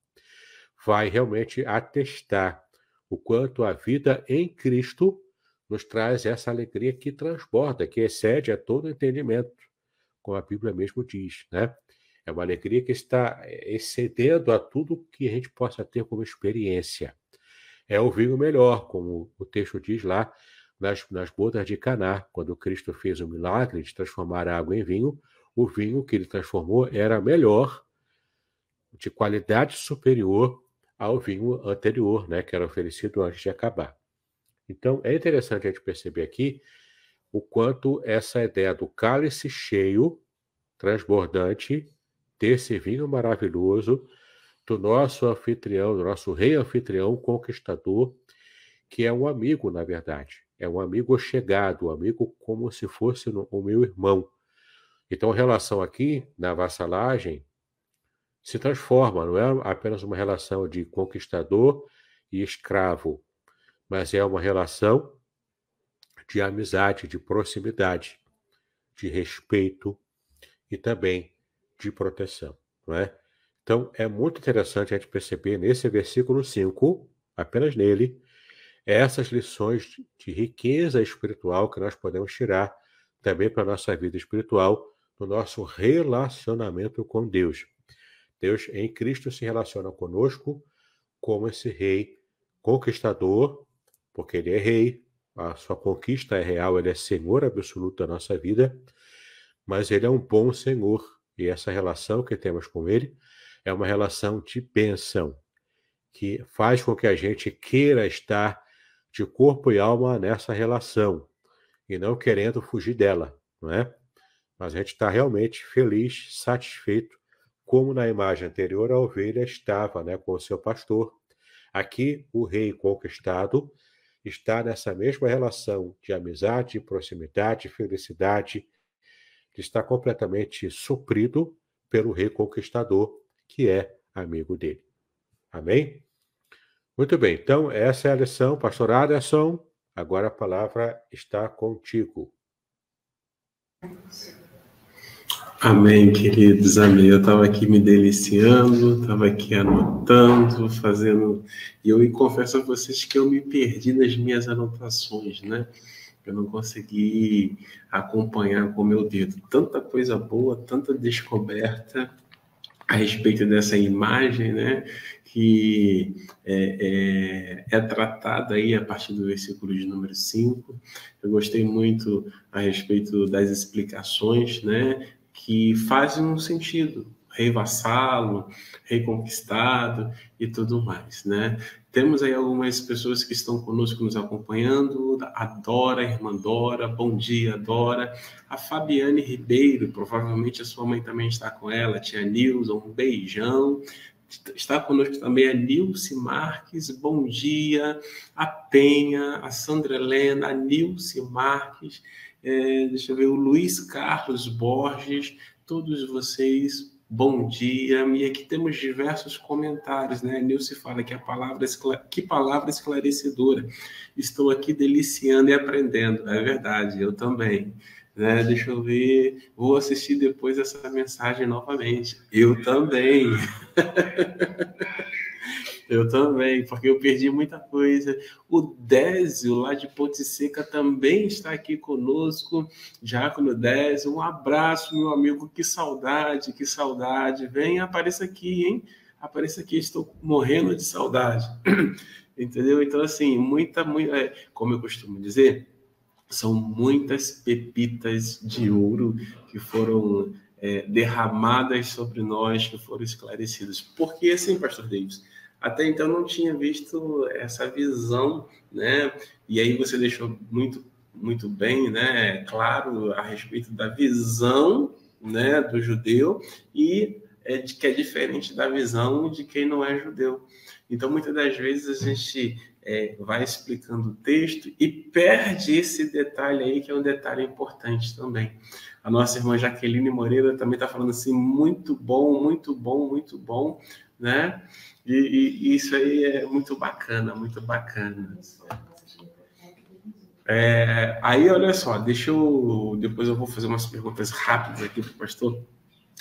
vai realmente atestar o quanto a vida em Cristo nos traz essa alegria que transborda, que excede a todo entendimento, como a Bíblia mesmo diz, né? É uma alegria que está excedendo a tudo que a gente possa ter como experiência. É o vinho melhor, como o texto diz lá nas, nas bodas de Caná, quando Cristo fez o milagre de transformar a água em vinho, o vinho que ele transformou era melhor, de qualidade superior ao vinho anterior, né, que era oferecido antes de acabar. Então, é interessante a gente perceber aqui o quanto essa ideia do cálice cheio, transbordante, desse vinho maravilhoso, do nosso anfitrião, do nosso rei anfitrião conquistador, que é um amigo, na verdade. É um amigo chegado, um amigo como se fosse o meu irmão. Então, a relação aqui, na vassalagem, se transforma, não é apenas uma relação de conquistador e escravo, mas é uma relação de amizade, de proximidade, de respeito e também de proteção, não é? Então, é muito interessante a gente perceber nesse versículo 5, apenas nele, essas lições de riqueza espiritual que nós podemos tirar também para a nossa vida espiritual, no nosso relacionamento com Deus. Deus em Cristo se relaciona conosco como esse rei conquistador, porque ele é rei, a sua conquista é real, ele é senhor absoluto da nossa vida, mas ele é um bom senhor, e essa relação que temos com ele é uma relação de bênção, que faz com que a gente queira estar de corpo e alma nessa relação, e não querendo fugir dela, não é? mas a gente está realmente feliz, satisfeito, como na imagem anterior a ovelha estava né, com o seu pastor. Aqui, o rei conquistado está nessa mesma relação de amizade, proximidade, felicidade, está completamente suprido pelo rei conquistador, que é amigo dele. Amém? Muito bem, então essa é a lição, pastor Aderson. Agora a palavra está contigo. Amém, queridos, amém. Eu estava aqui me deliciando, estava aqui anotando, fazendo. E eu confesso a vocês que eu me perdi nas minhas anotações, né? Eu não consegui acompanhar com o meu dedo. Tanta coisa boa, tanta descoberta a respeito dessa imagem, né? Que é, é, é tratada aí a partir do versículo de número 5. Eu gostei muito a respeito das explicações, né? que fazem um sentido, rei vassalo, e tudo mais, né? Temos aí algumas pessoas que estão conosco nos acompanhando, a Dora, a irmã Dora, bom dia, Dora. A Fabiane Ribeiro, provavelmente a sua mãe também está com ela, tia Nilza, um beijão. Está conosco também a Nilce Marques, bom dia. A Penha, a Sandra Helena, a Nilce Marques, é, deixa eu ver, o Luiz Carlos Borges, todos vocês, bom dia. E aqui temos diversos comentários, né? Nilce fala que a palavra que palavra esclarecedora. Estou aqui deliciando e aprendendo. É verdade, eu também. Né? Deixa eu ver, vou assistir depois essa mensagem novamente. Eu também. Eu também, porque eu perdi muita coisa. O Désio, lá de Ponte Seca, também está aqui conosco. Diácono Désio, um abraço, meu amigo. Que saudade, que saudade. Vem, apareça aqui, hein? Apareça aqui, estou morrendo de saudade. Entendeu? Então, assim, muita, muita, é, como eu costumo dizer, são muitas pepitas de ouro que foram é, derramadas sobre nós, que foram esclarecidas. Porque, assim, Pastor Davis, até então não tinha visto essa visão, né? E aí você deixou muito, muito bem, né? Claro, a respeito da visão, né, do judeu e é que é diferente da visão de quem não é judeu. Então, muitas das vezes a gente é, vai explicando o texto e perde esse detalhe aí, que é um detalhe importante também. A nossa irmã Jaqueline Moreira também está falando assim, muito bom, muito bom, muito bom, né? E, e, isso aí é muito bacana, muito bacana. É, aí, olha só, deixa eu. Depois eu vou fazer umas perguntas rápidas aqui para o pastor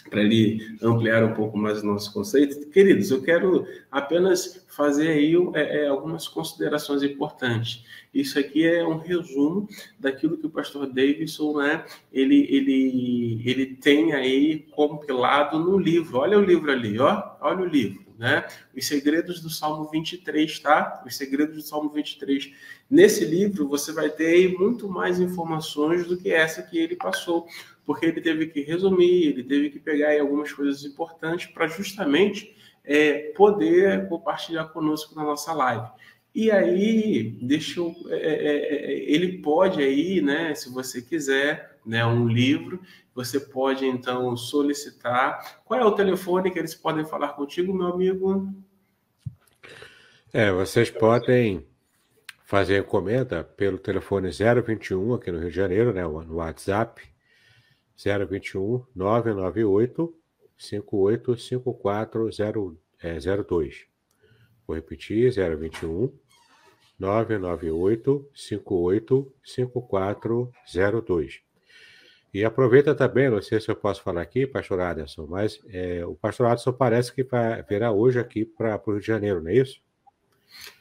para ele ampliar um pouco mais o nosso conceito. Queridos, eu quero apenas fazer aí é, é, algumas considerações importantes. Isso aqui é um resumo daquilo que o pastor Davidson, né, ele, ele, ele tem aí compilado no livro. Olha o livro ali, ó, olha o livro né? Os segredos do Salmo 23, tá? Os segredos do Salmo 23. Nesse livro você vai ter muito mais informações do que essa que ele passou, porque ele teve que resumir, ele teve que pegar algumas coisas importantes para justamente é, poder compartilhar conosco na nossa live. E aí, deixa eu, é, é, é, ele pode aí, né, se você quiser, né, um livro, você pode então solicitar. Qual é o telefone que eles podem falar contigo, meu amigo? É, vocês podem fazer encomenda pelo telefone 021 aqui no Rio de Janeiro, né, no WhatsApp 021 998 585402. Vou repetir, 021 998 585402. E aproveita também, não sei se eu posso falar aqui, pastor Aderson, mas é, o pastor Aderson parece que vai, virá hoje aqui para o Rio de Janeiro, não é isso?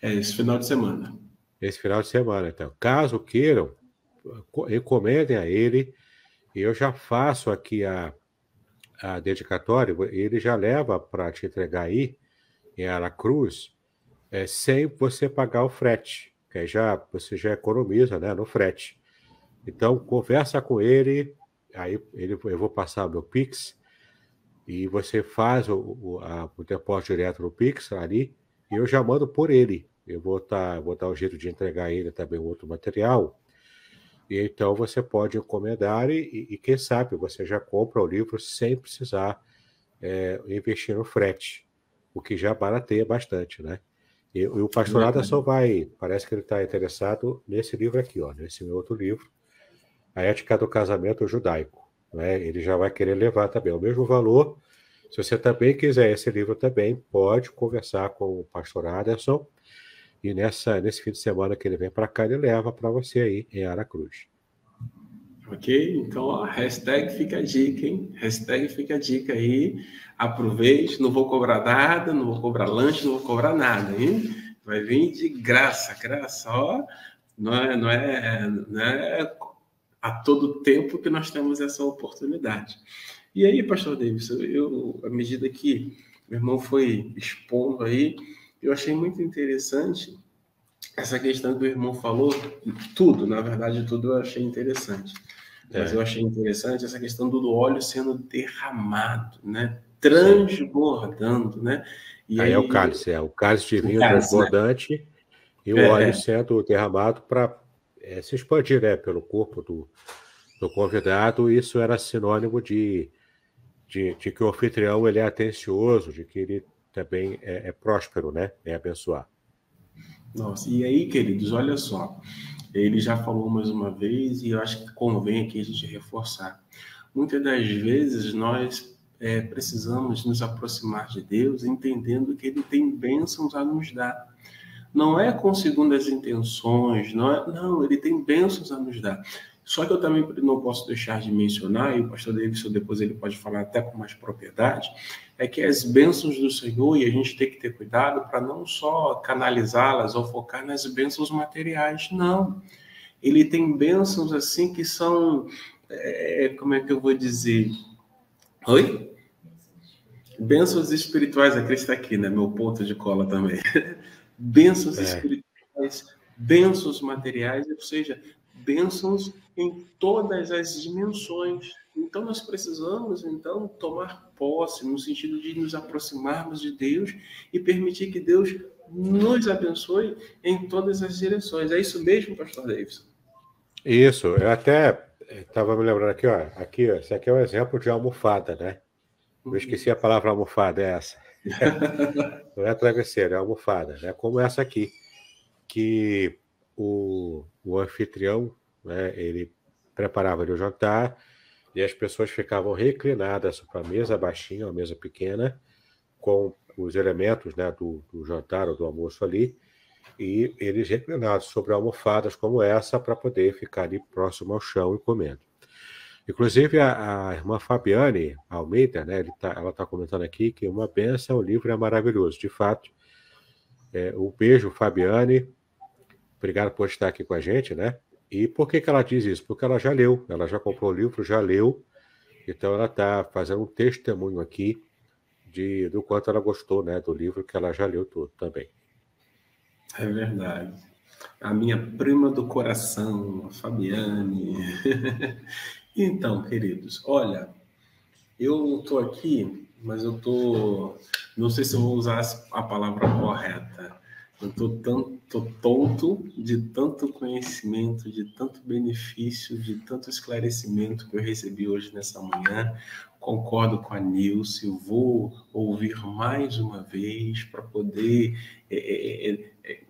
É, esse final de semana. Esse final de semana, então. Caso queiram, encomendem a ele, e eu já faço aqui a, a dedicatória, ele já leva para te entregar aí, em Aracruz, é, sem você pagar o frete, que já, você já economiza né, no frete. Então, conversa com ele, aí ele, eu vou passar meu Pix, e você faz o, o, a, o depósito direto no Pix ali, e eu já mando por ele. Eu vou, tá, vou dar o jeito de entregar ele também outro material. E então você pode encomendar e, e, quem sabe você já compra o livro sem precisar é, investir no frete, o que já barateia bastante, né? E, o pastorado só vai, parece que ele está interessado nesse livro aqui, ó, nesse meu outro livro, a ética do casamento judaico. Né? Ele já vai querer levar também o mesmo valor. Se você também quiser esse livro também, pode conversar com o pastor Aderson. E nessa, nesse fim de semana que ele vem para cá, ele leva para você aí em Aracruz. Ok? Então, ó, hashtag fica a dica, hein? Hashtag fica a dica aí. Aproveite, não vou cobrar nada, não vou cobrar lanche, não vou cobrar nada, hein? Vai vir de graça, graça, ó. Não é, não é, não é a todo tempo que nós temos essa oportunidade. E aí, pastor Davis, eu, à medida que meu irmão foi expondo aí, eu achei muito interessante essa questão que o irmão falou, tudo, na verdade, tudo eu achei interessante. É. Mas eu achei interessante essa questão do óleo sendo derramado, né? Transbordando, né? E aí, aí é o cálice, é o cálice de vinho cálice, né? transbordante né? e o é. óleo sendo derramado para é, se expandir né, pelo corpo do, do convidado, isso era sinônimo de, de, de, que o anfitrião ele é atencioso, de que ele também é, é próspero, né? É abençoar. Nossa, e aí, queridos, olha só. Ele já falou mais uma vez e eu acho que convém aqui a gente reforçar. Muitas das vezes nós é, precisamos nos aproximar de Deus entendendo que Ele tem bênçãos a nos dar não é com segundas intenções, não, é, não, ele tem bênçãos a nos dar. Só que eu também não posso deixar de mencionar, e o pastor Davidson depois ele pode falar até com mais propriedade, é que as bênçãos do Senhor, e a gente tem que ter cuidado para não só canalizá-las ou focar nas bênçãos materiais, não. Ele tem bênçãos assim que são, é, como é que eu vou dizer? Oi? Bênçãos espirituais, a Cris está aqui, né? Meu ponto de cola também. bênçãos é. espirituais, bênçãos materiais, ou seja, bênçãos em todas as dimensões. Então nós precisamos então tomar posse no sentido de nos aproximarmos de Deus e permitir que Deus nos abençoe em todas as direções. É isso mesmo, pastor Davidson? Isso, eu até estava me lembrando aqui, ó, aqui, ó, esse aqui é um exemplo de almofada, né? Eu esqueci a palavra almofada, é essa. Não é travesseiro, é almofada, né? Como essa aqui, que o, o anfitrião, né, ele preparava o jantar e as pessoas ficavam reclinadas para a mesa baixinha, uma mesa pequena, com os elementos né, do, do jantar ou do almoço ali, e eles reclinados sobre almofadas como essa para poder ficar ali próximo ao chão e comendo. Inclusive, a, a irmã Fabiane Almeida, né, tá, ela está comentando aqui que uma benção, o livro é maravilhoso. De fato, é, um beijo, Fabiane. Obrigado por estar aqui com a gente, né? E por que, que ela diz isso? Porque ela já leu, ela já comprou o livro, já leu, então ela está fazendo um testemunho aqui de, do quanto ela gostou né, do livro que ela já leu tudo também. É verdade. A minha prima do coração, a Fabiane. então, queridos, olha, eu estou aqui, mas eu estou. Não sei se eu vou usar a palavra correta. Eu estou tanto tonto de tanto conhecimento, de tanto benefício, de tanto esclarecimento que eu recebi hoje nessa manhã. Concordo com a Nilce, vou ouvir mais uma vez para poder é, é, é, é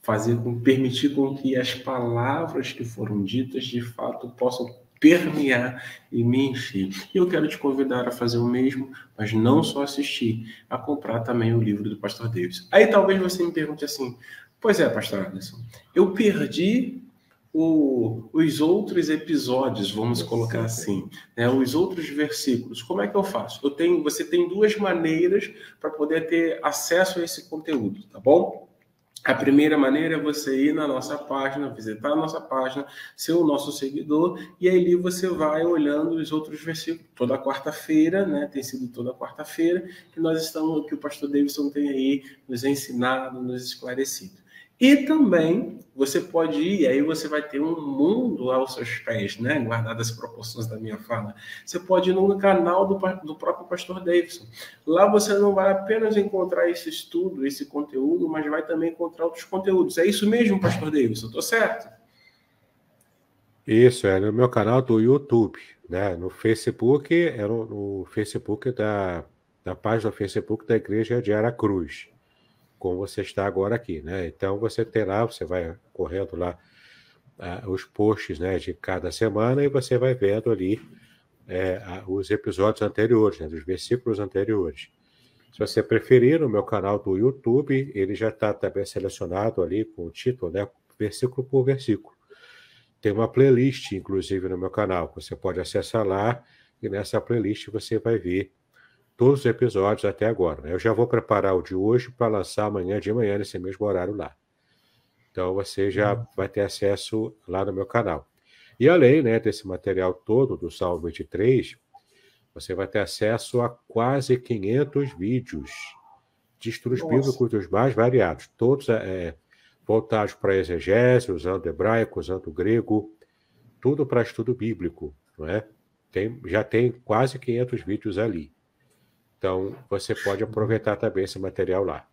fazer, permitir com que as palavras que foram ditas de fato possam permear e me encher. E eu quero te convidar a fazer o mesmo, mas não só assistir, a comprar também o livro do Pastor Davis. Aí talvez você me pergunte assim: Pois é, Pastor Anderson, eu perdi o, os outros episódios, vamos colocar assim, né, os outros versículos. Como é que eu faço? Eu tenho, você tem duas maneiras para poder ter acesso a esse conteúdo, tá bom? A primeira maneira é você ir na nossa página, visitar a nossa página, ser o nosso seguidor, e aí você vai olhando os outros versículos. Toda quarta-feira, né? Tem sido toda quarta-feira que nós estamos, que o pastor Davidson tem aí nos ensinado, nos esclarecido. E também você pode ir, aí você vai ter um mundo aos seus pés, né? Guardadas as proporções da minha fala. Você pode ir no canal do, do próprio pastor Davidson. Lá você não vai apenas encontrar esse estudo, esse conteúdo, mas vai também encontrar outros conteúdos. É isso mesmo, pastor Davidson? Estou certo? Isso, é no meu canal do YouTube, né? No Facebook, é no, no Facebook da, da página do Facebook da Igreja de Aracruz como você está agora aqui, né? Então você tem lá, você vai correndo lá uh, os posts, né, de cada semana e você vai vendo ali é, os episódios anteriores, né, dos versículos anteriores. Se você preferir, no meu canal do YouTube, ele já está também selecionado ali com o título, né, versículo por versículo. Tem uma playlist, inclusive, no meu canal, você pode acessar lá e nessa playlist você vai ver todos os episódios até agora. Né? Eu já vou preparar o de hoje para lançar amanhã de manhã, nesse mesmo horário lá. Então você já uhum. vai ter acesso lá no meu canal. E além né, desse material todo do Salmo 23, você vai ter acesso a quase 500 vídeos de estudos Nossa. bíblicos dos mais variados, todos é, voltados para exegese, usando hebraico, usando grego, tudo para estudo bíblico, não é? Tem, já tem quase 500 vídeos ali. Então, você pode aproveitar também esse material lá.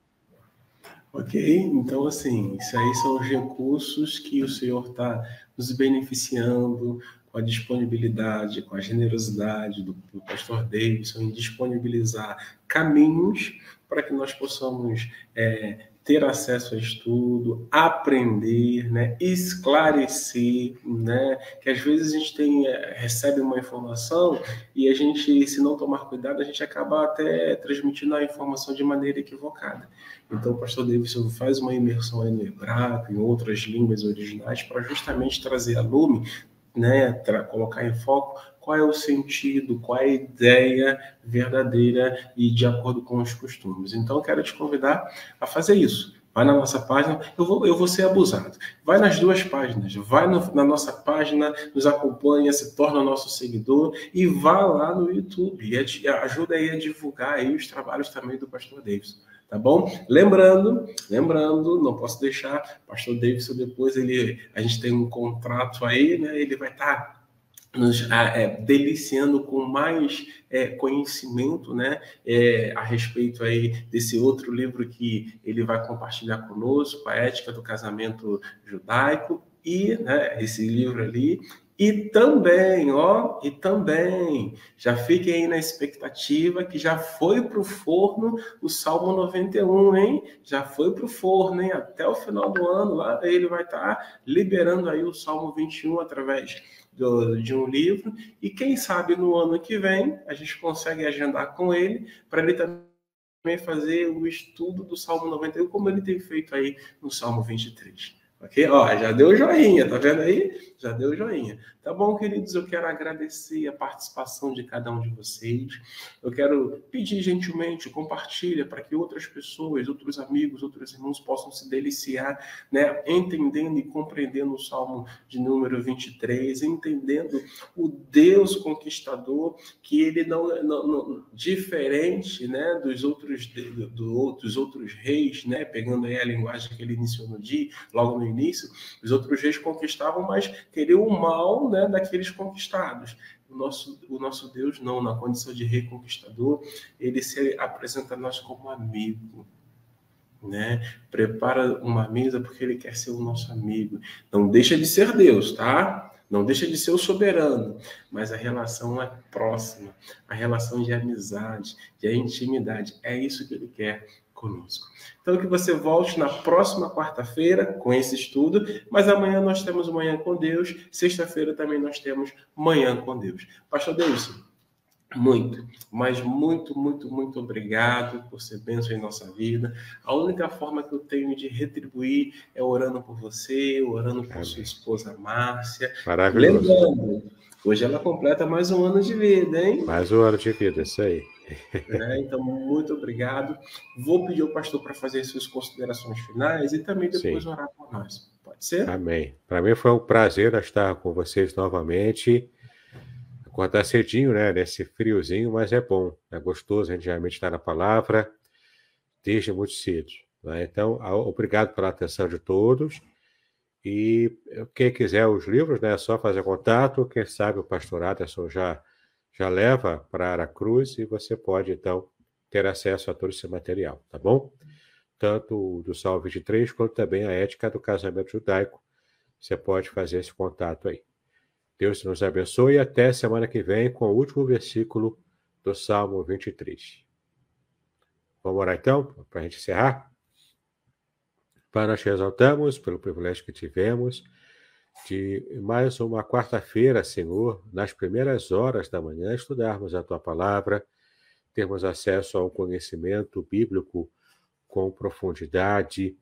Ok, então assim, isso aí são os recursos que o Senhor está nos beneficiando com a disponibilidade, com a generosidade do, do pastor Davidson em disponibilizar caminhos para que nós possamos é, ter acesso a estudo, aprender, né, esclarecer, né, que às vezes a gente tem, eh, recebe uma informação e a gente, se não tomar cuidado, a gente acaba até transmitindo a informação de maneira equivocada. Então, o pastor Davidson faz uma imersão aí no hebraico, em outras línguas originais, para justamente trazer a lume, né, colocar em foco qual é o sentido, qual é a ideia verdadeira e de acordo com os costumes. Então, quero te convidar a fazer isso. Vai na nossa página, eu vou, eu vou ser abusado. Vai nas duas páginas, vai no, na nossa página, nos acompanha, se torna nosso seguidor e vá lá no YouTube e ajuda aí a divulgar aí os trabalhos também do Pastor Davidson tá bom? Lembrando, lembrando, não posso deixar, pastor Davidson depois ele, a gente tem um contrato aí, né? Ele vai estar tá nos é, deliciando com mais é, conhecimento, né, é, a respeito aí desse outro livro que ele vai compartilhar conosco, a ética do casamento judaico e né, esse livro ali e também, ó, e também, já fiquem aí na expectativa que já foi para o forno o Salmo 91, hein? Já foi para o forno, hein? Até o final do ano, lá ele vai estar tá liberando aí o Salmo 21 através do, de um livro. E quem sabe no ano que vem a gente consegue agendar com ele para ele também fazer o estudo do Salmo 91, como ele tem feito aí no Salmo 23. Ok? Ó, já deu joinha, tá vendo aí? Já deu joinha. Tá bom, queridos? Eu quero agradecer a participação de cada um de vocês. Eu quero pedir gentilmente, compartilha para que outras pessoas, outros amigos, outros irmãos possam se deliciar, né? Entendendo e compreendendo o Salmo de número 23, entendendo o Deus conquistador, que ele não, não, diferente, né, dos outros do, dos outros reis, né, pegando aí a linguagem que ele iniciou no dia, logo no início, os outros reis conquistavam, mas queriam o mal né, daqueles conquistados. O nosso, o nosso Deus, não, na condição de rei conquistador, ele se apresenta a nós como amigo. Né? Prepara uma mesa porque ele quer ser o nosso amigo. Não deixa de ser Deus, tá? Não deixa de ser o soberano, mas a relação é próxima, a relação de amizade, de intimidade. É isso que ele quer conosco. Então, que você volte na próxima quarta-feira com esse estudo, mas amanhã nós temos Manhã com Deus, sexta-feira também nós temos Manhã com Deus. Pastor Deus, muito, mas muito, muito, muito obrigado por ser bênção em nossa vida. A única forma que eu tenho de retribuir é orando por você, orando por Amém. sua esposa Márcia. Maravilhoso. Lembrando, hoje ela completa mais um ano de vida, hein? Mais um ano de vida, isso aí. É, então, muito obrigado. Vou pedir ao pastor para fazer suas considerações finais e também depois Sim. orar por nós. Pode ser? Amém. Para mim foi um prazer estar com vocês novamente. Acordar cedinho, né? Nesse friozinho, mas é bom, é gostoso a gente realmente estar na palavra desde muito cedo. Né? Então, obrigado pela atenção de todos. E quem quiser os livros, né, é só fazer contato. Quem sabe o pastor Aderson já já leva para Aracruz e você pode, então, ter acesso a todo esse material, tá bom? Tanto do Salmo 23, quanto também a ética do casamento judaico. Você pode fazer esse contato aí. Deus nos abençoe e até semana que vem com o último versículo do Salmo 23. Vamos orar então, para a gente encerrar? Pai, nós te exaltamos pelo privilégio que tivemos de mais uma quarta-feira, Senhor, nas primeiras horas da manhã, estudarmos a tua palavra, termos acesso ao conhecimento bíblico com profundidade.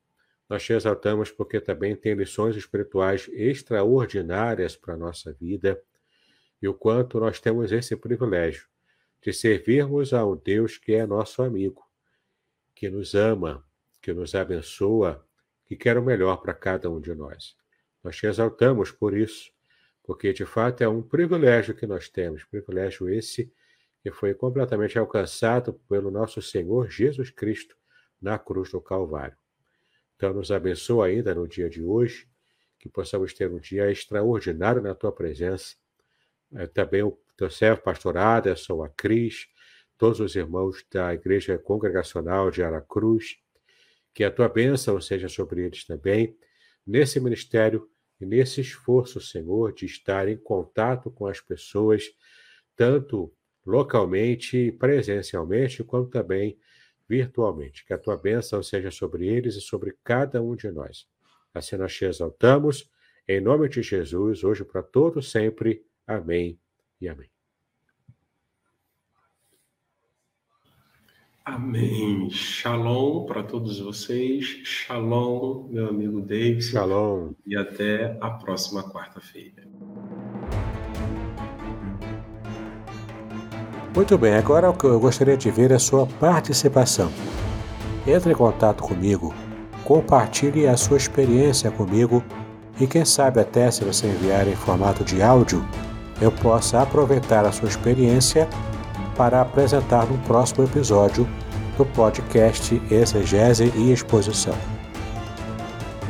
Nós te exaltamos porque também tem lições espirituais extraordinárias para a nossa vida e o quanto nós temos esse privilégio de servirmos a um Deus que é nosso amigo, que nos ama, que nos abençoa, que quer o melhor para cada um de nós. Nós te exaltamos por isso, porque de fato é um privilégio que nós temos, privilégio esse que foi completamente alcançado pelo nosso Senhor Jesus Cristo na cruz do Calvário. Então, nos abençoa ainda no dia de hoje, que possamos ter um dia extraordinário na tua presença. É, também o teu servo pastorado, sou a Cris, todos os irmãos da Igreja Congregacional de Aracruz, que a tua bênção seja sobre eles também, nesse ministério e nesse esforço, Senhor, de estar em contato com as pessoas, tanto localmente, presencialmente, como também virtualmente. Que a tua bênção seja sobre eles e sobre cada um de nós. Assim nós te exaltamos, em nome de Jesus, hoje para todos sempre. Amém e amém. Amém. Shalom para todos vocês. Shalom, meu amigo David. Shalom. E até a próxima quarta-feira. Muito bem, agora o que eu gostaria de ver é a sua participação. Entre em contato comigo, compartilhe a sua experiência comigo e quem sabe até se você enviar em formato de áudio, eu possa aproveitar a sua experiência para apresentar no próximo episódio do podcast Exegese e Exposição.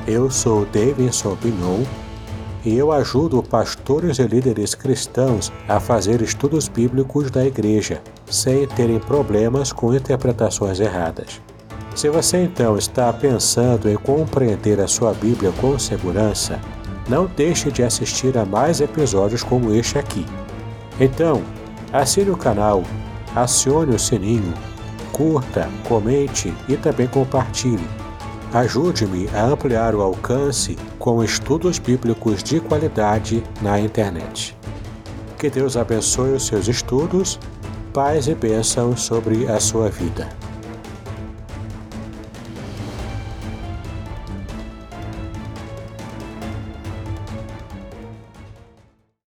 Eu sou Davidson Pignon e eu ajudo pastores e líderes cristãos a fazer estudos bíblicos da igreja, sem terem problemas com interpretações erradas. Se você então está pensando em compreender a sua Bíblia com segurança, não deixe de assistir a mais episódios como este aqui. Então, Assine o canal, acione o sininho, curta, comente e também compartilhe. Ajude-me a ampliar o alcance com estudos bíblicos de qualidade na internet. Que Deus abençoe os seus estudos, paz e bênção sobre a sua vida.